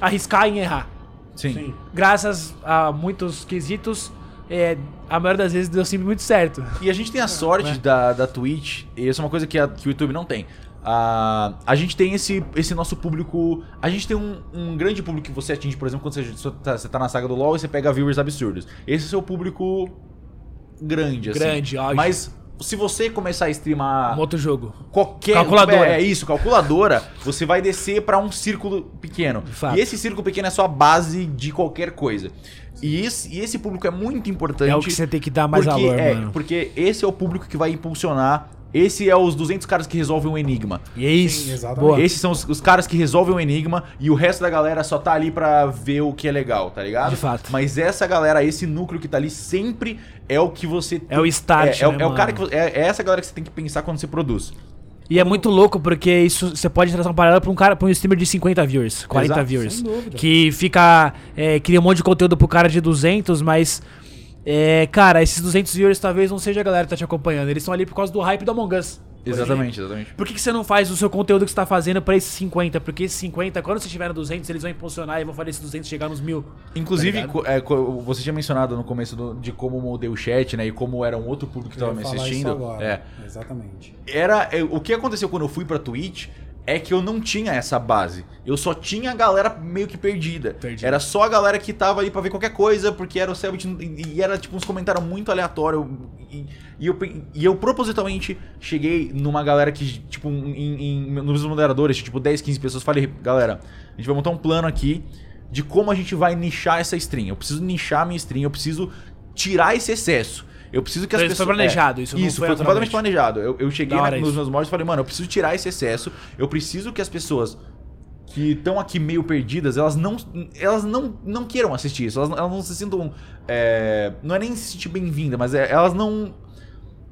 arriscar em errar. Sim. Sim. Graças a muitos quesitos, é, a maioria das vezes deu sempre muito certo. E a gente tem a sorte né? da, da Twitch, e isso é uma coisa que, a- que o YouTube não tem. Ah, a gente tem esse, esse nosso público. A gente tem um, um grande público que você atinge, por exemplo, quando você, você tá, você tá na saga do LoL e você pega viewers absurdos. Esse é o seu público grande, assim. Grande, óbvio. Mas se você começar a streamar Um outro jogo. qualquer Calculadora. É, é isso, calculadora, você vai descer pra um círculo pequeno. E esse círculo pequeno é só a base de qualquer coisa. E esse, e esse público é muito importante. É o que você tem que dar mais porque, valor, é, mano. Porque esse é o público que vai impulsionar. Esse é os 200 caras que resolvem um enigma. E é isso. Sim. Esses são os, os caras que resolvem o enigma e o resto da galera só tá ali pra ver o que é legal, tá ligado? De fato. Mas essa galera, esse núcleo que tá ali sempre é o que você. É o start, É, é o- né, é o cara que é, é essa galera que você tem que pensar quando você produz. E é muito louco porque isso você pode trazer um paralelo pra um cara, pra um streamer de 50 viewers, 40 Exato, viewers. Que fica. é, cria um monte de conteúdo pro cara de 200, mas. É, cara, esses 200 viewers talvez não seja a galera que tá te acompanhando. Eles estão ali por causa do hype do Among Us. Exatamente, exatamente. Por que, que você não faz o seu conteúdo que você tá fazendo pra esses 50? Porque esses 50, quando você tiver no 200, eles vão impulsionar e vão fazer esses 200 chegar nos mil. Inclusive, Tá é, você tinha mencionado no começo do- de como moldei o chat, né? E como era um outro público que Eu tava ia me falar isso assistindo. agora. É. Exatamente. Era. é, o que aconteceu quando eu fui pra Twitch é que eu não tinha essa base. Eu só tinha a galera meio que perdida. Perdida. Era só a galera que tava ali pra ver qualquer coisa, porque era o Selbit e, e era tipo uns comentários muito aleatórios. E, e eu, e eu propositalmente cheguei numa galera que, tipo, em, em, nos moderadores, tipo 10, 15 pessoas, falei, galera, a gente vai montar um plano aqui de como a gente vai nichar essa stream. Eu preciso nichar minha stream, eu preciso tirar esse excesso. Eu preciso que as Então isso pessoas. foi planejado, isso não isso foi foi completamente planejado. Eu, eu cheguei na- nos meus mods e falei, mano, eu preciso tirar esse excesso. Eu preciso que as pessoas que estão aqui meio perdidas, elas não elas não, não queiram assistir isso. Elas, não- elas não se sintam. é, não é nem se sentir bem-vinda, mas é- elas não.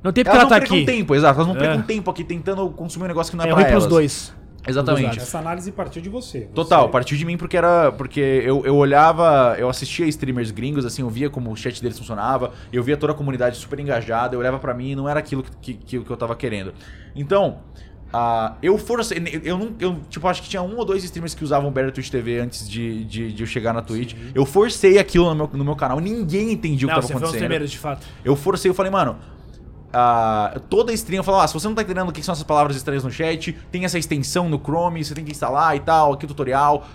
Não tem porque Elas ela não tá aqui. tempo, exato. Elas não É. tempo aqui tentando consumir um negócio que não é, É pra ruim pros elas. dois. Exatamente. Essa análise partiu de você. Total, Você- partiu de mim porque era. Porque eu, eu olhava, eu assistia streamers gringos, assim, eu via como o chat deles funcionava, eu via toda a comunidade super engajada, eu olhava pra mim e não era aquilo que, que, que eu tava querendo. Então, ah, eu forcei. Eu não. Eu, tipo, acho que tinha um ou dois streamers que usavam Better Twitch TV antes de, de, de eu chegar na Twitch. Eu forcei aquilo no meu, no meu canal, ninguém entendia o que Não, tava você foi um dos acontecendo. primeiros, de fato. Eu forcei, eu falei, mano. Ah, toda stream eu falo, ah, se você não tá entendendo o que são essas palavras estranhas no chat, tem essa extensão no Chrome, você tem que instalar e tal, aqui o tutorial.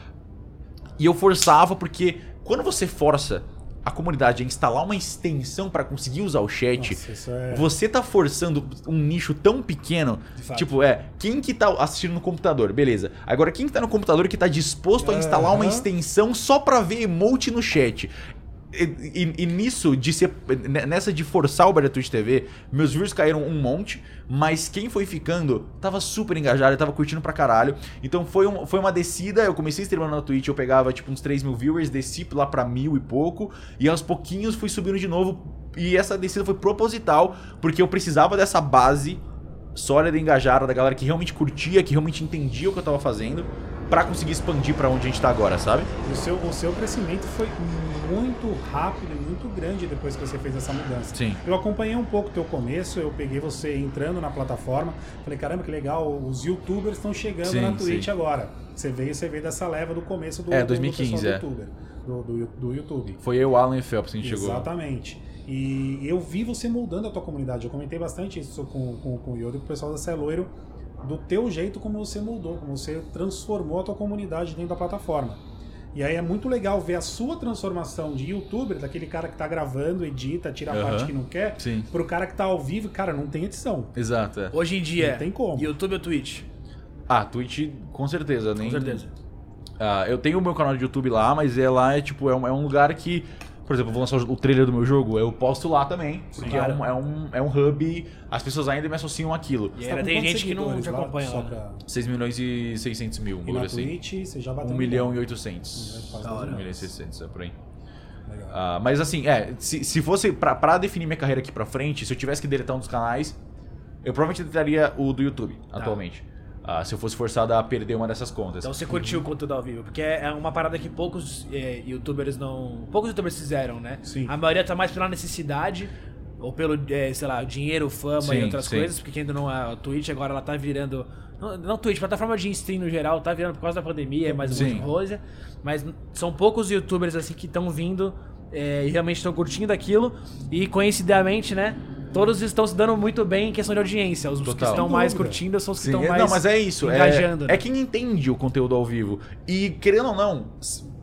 E eu forçava porque quando você força a comunidade a instalar uma extensão pra conseguir usar o chat, Nossa, é- você tá forçando um nicho tão pequeno. Tipo, é, quem que tá assistindo no computador, beleza. Agora, quem que tá no computador que tá disposto a instalar uma Aham. extensão só pra ver emote no chat? E, e- nisso, de ser, nessa de forçar o Twitch TV, meus views caíram um monte, mas quem foi ficando tava super engajado, tava curtindo pra caralho. Então foi, um- foi uma descida, eu comecei streamando na Twitch, eu pegava tipo uns 3 mil viewers, desci lá pra mil e pouco, e aos pouquinhos fui subindo de novo. E essa descida foi proposital, porque eu precisava dessa base sólida e engajada da galera que realmente curtia, que realmente entendia o que eu tava fazendo, pra conseguir expandir pra onde a gente tá agora, sabe? O seu, o seu crescimento foi muito rápido e muito grande depois que você fez essa mudança. Sim. Eu acompanhei um pouco o teu começo, eu peguei você entrando na plataforma, falei, caramba, que legal, os youtubers estão chegando Sim, na Twitch sim. agora. Você veio, você veio dessa leva do começo do, É, do- 2015, do, é. do, youtuber, do, do, do YouTube. Foi eu, Alan e Phelps, que a gente chegou. Exatamente. E eu vi você moldando a tua comunidade. Eu comentei bastante isso com, com, com o Yodo e com o pessoal da Celoiro, do teu jeito como você moldou, como você transformou a tua comunidade dentro da plataforma. E aí é muito legal ver a sua transformação de youtuber, daquele cara que tá gravando, edita, tira a Aham. parte que não quer, Sim. pro cara que tá ao vivo, cara, não tem edição. Exato. é. Hoje em dia, Não tem como. YouTube ou Twitch? Ah, Twitch, com certeza. Nem... Com certeza. Ah, eu tenho o meu canal de YouTube lá, mas é lá, é tipo, é um, é um lugar que. Por exemplo, eu vou lançar o trailer do meu jogo, eu posto lá também. Porque é, um, é, um, é um hub, as pessoas ainda me associam àquilo. E tá tem gente que não te acompanha Só lá. pra... 6 milhões e 600 mil, um E na assim. Twitch, você já bateu 1 no milhão e 800. Quase Da dois hora. 1 milhão e milhões. 600, é por aí. Legal. Ah, mas assim, é, se, se fosse pra, pra definir minha carreira aqui pra frente, se eu tivesse que deletar um dos canais, eu provavelmente deletaria o do YouTube, atualmente. Ah, se eu fosse forçado a perder uma dessas contas. Então você curtiu o conteúdo ao vivo, porque é uma parada que poucos é, youtubers não. Poucos youtubers fizeram, né? Sim. A maioria tá mais pela necessidade, ou pelo, é, sei lá, dinheiro, fama Sim, e outras sim. coisas, porque ainda não a Twitch agora ela tá virando. Não, não Twitch, plataforma de stream no geral, tá virando por causa da pandemia, é mais um Sim. monte de coisa. Mas são poucos youtubers assim que estão vindo é, e realmente estão curtindo aquilo. E coincidentemente, né? Todos estão se dando muito bem em questão de audiência. Os que estão mais curtindo são os que Sim, estão é- mais não, mas é isso. engajando. É, né? é quem entende o conteúdo ao vivo. E, querendo ou não,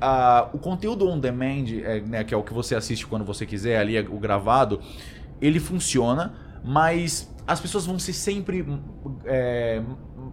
a- o conteúdo on demand, é, né, que é o que você assiste quando você quiser, ali é o gravado, ele funciona, mas as pessoas vão ser sempre é,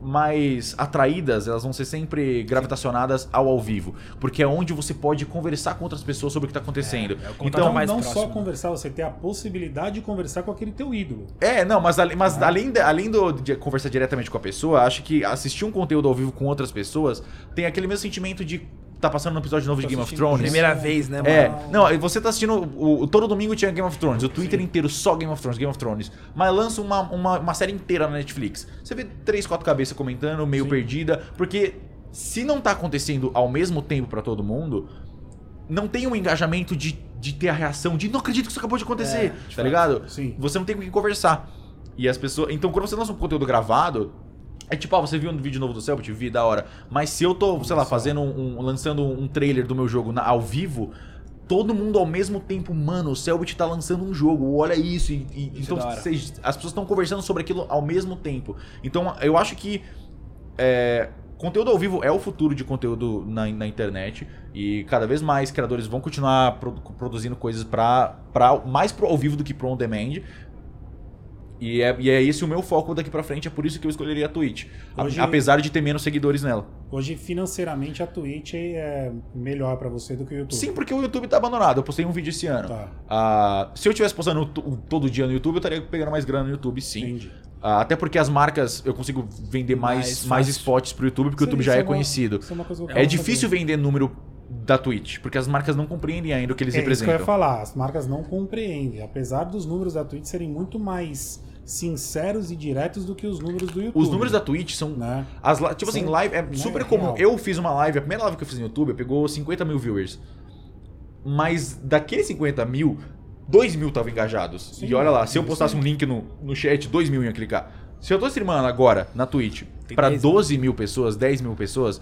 mais atraídas, elas vão ser sempre gravitacionadas ao ao vivo. Porque é onde você pode conversar com outras pessoas sobre o que está acontecendo. é contato então, mais não próximo. só conversar, você ter a possibilidade de conversar com aquele teu ídolo. É, não, mas, mas Ah. além, de, além do, de conversar diretamente com a pessoa, acho que assistir um conteúdo ao vivo com outras pessoas tem aquele mesmo sentimento de tá passando um episódio novo de Game of Thrones. Primeira vez, né, mano? É, não, e você tá assistindo. O, o- todo domingo tinha Game of Thrones, o Twitter inteiro só Game of Thrones, Game of Thrones. Mas lança uma, uma, uma série inteira na Netflix. Você vê três, quatro cabeças comentando, meio Sim. perdida, porque se não tá acontecendo ao mesmo tempo pra todo mundo, não tem um engajamento de, de ter a reação de não acredito que isso acabou de acontecer, É, tá ligado? Sim. Você não tem com quem conversar. E as pessoas. Então, quando você lança um conteúdo gravado. É tipo, ah, você viu um vídeo novo do Selbit? Vi, da hora. Mas se eu tô, sei lá, fazendo um, um- lançando um trailer do meu jogo na- ao vivo, todo mundo ao mesmo tempo, mano, o Selbit tá lançando um jogo, olha isso. E, e- Isso então é vocês- as pessoas estão conversando sobre aquilo ao mesmo tempo. Então eu acho que é, conteúdo ao vivo é o futuro de conteúdo na, na internet. E cada vez mais criadores vão continuar pro- produzindo coisas pra, pra, mais pro ao vivo do que pro on demand. E é, e é esse o meu foco daqui pra frente, é por isso que eu escolheria a Twitch. A- Hoje- Apesar de ter menos seguidores nela. Hoje, financeiramente, a Twitch é melhor pra você do que o YouTube. Sim, porque o YouTube tá abandonado. Eu postei um vídeo esse ano. Tá. Ah, se eu tivesse postando to- todo dia no YouTube, eu estaria pegando mais grana no YouTube, sim. Entendi. Ah, até porque as marcas eu consigo vender mais, Mais mais, spots pro YouTube, porque o Isso- YouTube já é, uma- conhecido. é uma eu É quero difícil saber. vender número da Twitch, porque as marcas não compreendem ainda o que eles É isso que eu representam. ia falar. As marcas não compreendem. Apesar dos números da Twitch serem muito mais sinceros e diretos do que os números do YouTube. Os números da Twitch são. Né? As, tipo assim, São- live é é super comum. real. Eu fiz uma live, a primeira live que eu fiz no YouTube pegou 50 mil viewers. Mas daqueles 50 mil, 2 mil estavam engajados. Sim, e olha lá, se eu postasse aí. um link no, no chat, 2 mil iam clicar. Se eu tô streamando agora na Twitch Tem pra 10 mil. 12 mil pessoas, 10 mil pessoas,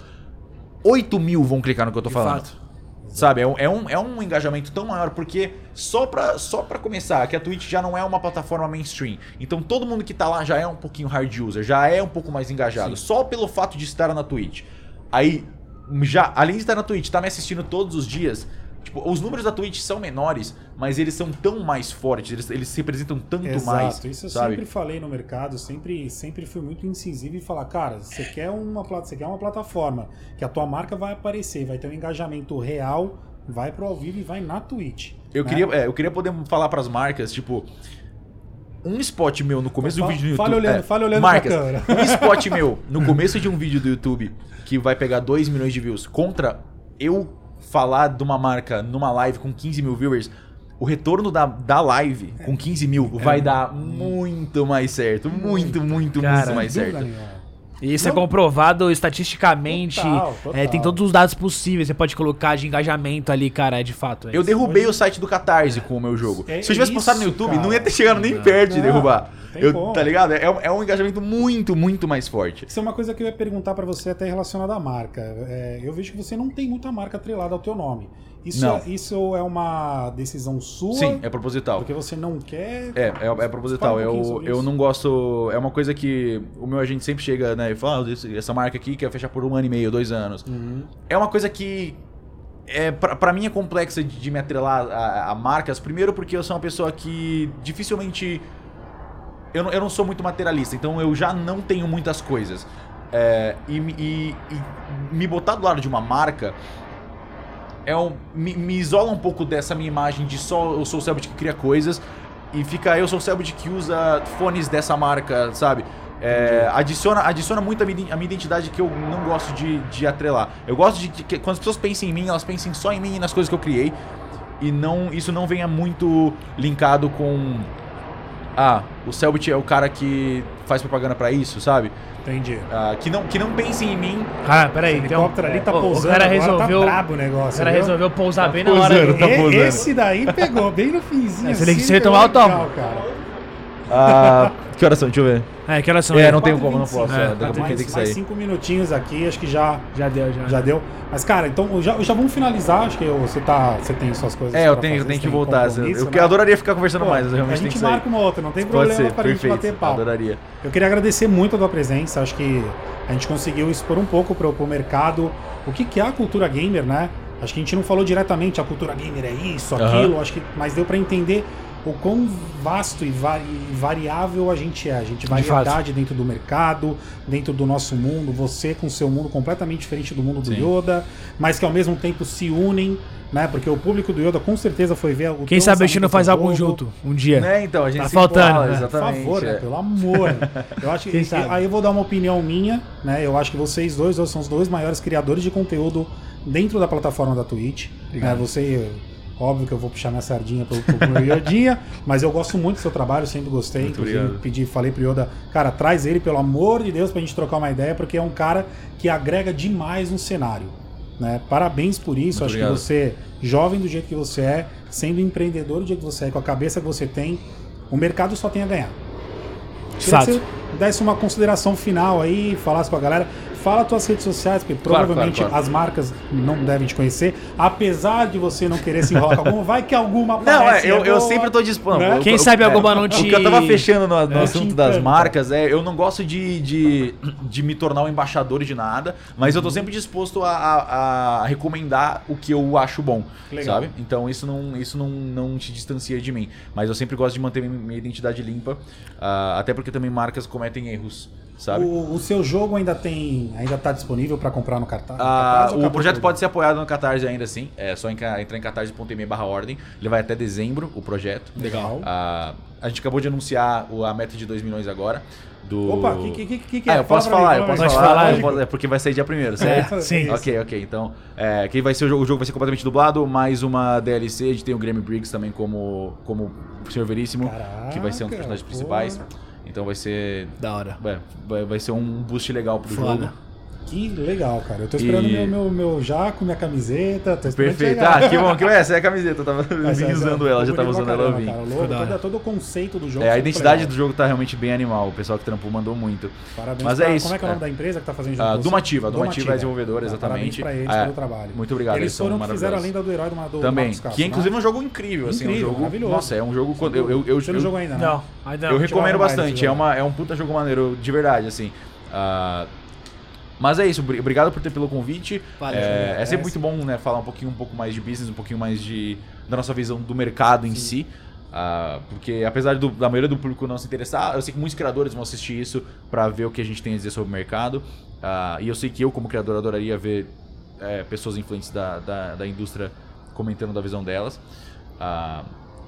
8 mil vão clicar no que eu tô De falando. fato. Sabe, é um, é, um, é um engajamento tão maior, porque só pra, só pra começar, que a Twitch já não é uma plataforma mainstream. Então todo mundo que tá lá já é um pouquinho hard user, já é um pouco mais engajado. Só pelo fato de estar na Twitch. Aí, já, além de estar na Twitch, tá me assistindo todos os dias. Tipo, os números da Twitch são menores, mas eles são tão mais fortes, eles, eles se representam tanto Exato, mais. isso eu sabe? sempre falei no mercado, sempre, sempre fui muito incisivo e falar, cara, você quer uma você quer uma plataforma que a tua marca vai aparecer, vai ter um engajamento real, vai pro ao vivo e vai na Twitch. Eu, né? queria, é, eu queria poder falar pras marcas, tipo. Um spot meu no começo do vídeo do YouTube. fale olhando- é, fale olhando pra marcas, câmera. Um spot meu [LAUGHS] no começo de um vídeo do YouTube que vai pegar 2 milhões de views contra eu falar de uma marca numa live com 15 mil viewers. O retorno da, da live com 15 mil vai dar muito mais certo. Muito, muito, Cara, muito mais certo. E isso é Não. comprovado estatisticamente. Total, total. É, tem todos os dados possíveis. Você pode colocar de engajamento ali, cara, é de fato. é Eu isso. derrubei o site do Catarse com o meu jogo. É Se eu tivesse postado no YouTube, cara. não ia ter chegado nem perto de derrubar. Eu, como. tá ligado? É, um- é um engajamento muito, muito mais forte. Isso é uma coisa que eu ia perguntar pra você até relacionada à marca. É, eu vejo que você não tem muita marca atrelada ao teu nome. Isso, Não. é, isso é uma decisão sua? Sim, é proposital. Porque você não quer. É, é, é proposital. Um eu, eu não gosto. É uma coisa que o meu agente sempre chega, né? E fala, ah, essa marca aqui quer fechar por um ano e meio, dois anos. Uhum. É uma coisa que é, pra, pra mim é complexa de, de me atrelar a, a marcas. Primeiro porque eu sou uma pessoa que dificilmente. Eu não, eu não sou muito materialista, então eu já não tenho muitas coisas. É, e, me- e- e me botar do lado de uma marca é um, me, me isola um pouco dessa minha imagem de só eu sou o Selbit que cria coisas e fica eu sou o Selbit que usa fones dessa marca, sabe? É, adiciona, adiciona muito a minha, a minha identidade que eu não gosto de, de atrelar. Eu gosto de que, que quando as pessoas pensem em mim, elas pensem só em mim e nas coisas que eu criei. E não isso não venha muito linkado com. Ah, o Selbit é o cara que faz propaganda pra isso, sabe? Entendi. Ah, que, não, que não pensem em mim. Cara, peraí, O então. helicóptero ali tá o- pousando O cara agora, resolveu. tá brabo o o negócio. cara viu? resolveu pousar bem na pousando, hora. tá que- E- pousando. Esse daí pegou bem no finzinho. É, se ele assim, tomar, eu tomo. legal, cara. Ah, que horas são? Deixa eu ver. É, que horas são É, não tem como, não 4h25, posso. é, é, daqui a pouco mais, tem que mais sair. cinco minutinhos aqui, acho que já, Já deu, já. já deu. Mas, cara, então já, já vamos finalizar. Acho que eu- você, tá, você tem suas coisas. É, eu tenho, eu fazer, tenho você que voltar. Eu, compromisso, eu né? adoraria ficar conversando Pô, mais, mas eu a realmente tenho gente marca uma outra, não tem Pode problema ser, pra gente perfeito. bater papo. Adoraria. Eu queria agradecer muito a tua presença. Acho que a gente conseguiu expor um pouco para o mercado o que, que é a cultura gamer, né? Acho que a gente não falou diretamente a cultura gamer é isso, aquilo, acho que, mas deu para entender o quão vasto e, vari- e variável a gente é. A gente De variedade dentro do mercado, dentro do nosso mundo, você com o seu mundo completamente diferente do mundo do Sim. Yoda, mas que ao mesmo tempo se unem, né? Porque o público do Yoda com certeza foi ver o Quem sabe a gente não faz algo junto um dia. Né, então, a gente Tá se faltando, fala, né? Por exatamente. favor, né? é. Pelo amor. [LAUGHS] Eu acho que Quem sabe? aí eu vou dar uma opinião minha, né? Eu acho que vocês dois são os dois maiores criadores de conteúdo dentro da plataforma da Twitch. Né? Você, óbvio que eu vou puxar minha sardinha pro, pro meu Iodinha, [LAUGHS] mas eu gosto muito do seu trabalho, sempre gostei. Muito Inclusive, obrigado. pedi, falei pro Yoda, cara, traz ele, pelo amor de Deus, pra gente trocar uma ideia, porque é um cara que agrega demais no cenário. Né? Parabéns por isso. Muito acho obrigado. que você, jovem do jeito que você é, sendo empreendedor do jeito que você é, com a cabeça que você tem, o mercado só tem a ganhar. Queria Fato. que você desse uma consideração final aí, falasse com a galera. Fala tuas redes sociais, porque Claro, provavelmente claro, claro. as marcas não devem te conhecer. Apesar de você não querer se enrolar com alguma, vai que alguma Não, é, aparece e eu, eu boa. sempre tô dispondo. Né? Eu- Quem eu- sabe é, alguma não O te- que eu tava fechando no, no É, assunto das marcas é, eu não gosto de, de, de me tornar um embaixador de nada, mas eu tô sempre disposto a, a- a recomendar o que eu acho bom, Legal. sabe? Então isso não, isso não, não te distancia de mim. Mas eu sempre gosto de manter minha, identidade limpa, ah, até porque também marcas cometem erros, sabe? O, o seu jogo ainda tem, ainda tá disponível para comprar no cartaz? no Ah, o projeto pode ser apoiado no Catarse ainda assim. É só entrar em catarse.me barra ordem. Ele vai até dezembro, o projeto. Legal. Ah, a gente acabou de anunciar a meta de 2 milhões agora. Do... Opa, o que, que, que, que, Ah, é? eu posso falar, mim, eu posso falar. falar, eu posso- é porque vai sair dia primeiro, certo? É, sim. isso. Ok, ok. Então, é, que vai ser o jogo, o jogo vai ser completamente dublado, mais uma DLC. A gente tem o Grammy Briggs também como, como o Senhor Veríssimo, que vai ser um dos Caraca, personagens pô. principais. Então vai ser. Da hora. vai, vai ser um boost legal pro Foda. jogo. Que legal, cara. Eu tô esperando E- meu, meu, meu jaco, minha camiseta. Tô Perfeito. Ah, que bom, que. Essa é a camiseta. Eu tava vim essa- [LAUGHS] usando ela, já tava usando ela, cara. Da todo, todo o conceito do jogo. É, a identidade do jogo tá realmente bem animal. O pessoal que trampou mandou muito. Parabéns Mas pra- é isso. Como é que é o nome é. da empresa que tá fazendo Ah, com você? Dumativa, a Dumativa é desenvolvedora, Ah, exatamente. Parabéns pra eles É, pelo trabalho. muito obrigado, Eles eles foram que fizeram maravilhosos. além do herói do, do Também. Marcos Castro, Que inclusive é né? um jogo incrível, assim. Incrível, um jogo. maravilhoso. Nossa, é um jogo. Eu, eu, eu, Você não eu- jogou ainda, né? Não, ainda Eu recomendo bastante, é, jogo. é um puta jogo maneiro, de verdade, assim. Ah, mas é isso, obri- obrigado por ter pelo convite. Valeu. É, é sempre muito bom né, falar um pouquinho, um pouco mais de business, um pouquinho mais de, da nossa visão do mercado em si. Ah, porque apesar do- da maioria do público não se interessar, eu sei que muitos criadores vão assistir isso pra ver o que a gente tem a dizer sobre o mercado. Ah, e eu sei que eu, como criador, adoraria ver é, pessoas influentes da, da, da indústria comentando da visão delas. Ah,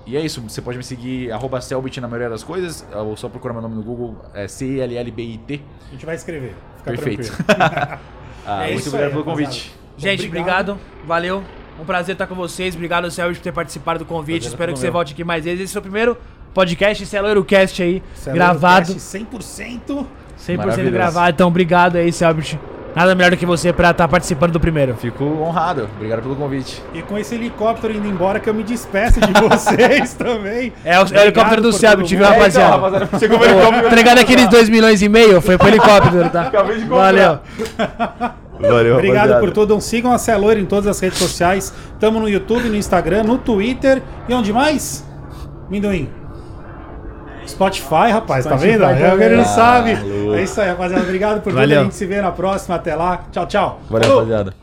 e é isso, você pode me seguir, arroba Selbit na maioria das coisas, ou só procurar meu nome no Google, é C-E-L-L-B-I-T. A gente vai escrever. Fica Perfeito. [LAUGHS] Ah, É muito isso obrigado aí, pelo convite. Gente, obrigado. Valeu. Um prazer estar com vocês. Obrigado, Sérgio, por ter participado do convite. Prazer é Espero que você meu. volte aqui mais vezes. Esse é o primeiro podcast, esse é o Cast aí, Celo gravado. Cast 100%. 100% Maravilhoso. gravado. Então, obrigado aí, Selbit. Nada melhor do que você pra estar participando do primeiro. Fico honrado, obrigado pelo convite. E com esse helicóptero indo embora que eu me despeço de [LAUGHS] vocês também. É o, é o helicóptero do por Selbit, todo viu, mundo. rapaziada? [LAUGHS] chegou o Entregando aqueles 2 milhões e meio, foi pro helicóptero, tá? Acabei de comprar. Valeu. Valeu, Obrigado rapaziada. por tudo. Sigam a Celoira em todas as redes sociais. Tamo no YouTube, no Instagram, no Twitter. E onde mais? Minduim. Spotify, rapaz, tá Spotify vendo? É o que ele não também. sabe. É isso aí, rapaziada. Obrigado por tudo. A gente se vê na próxima. Até lá. Tchau, tchau. Valeu, Falou. rapaziada.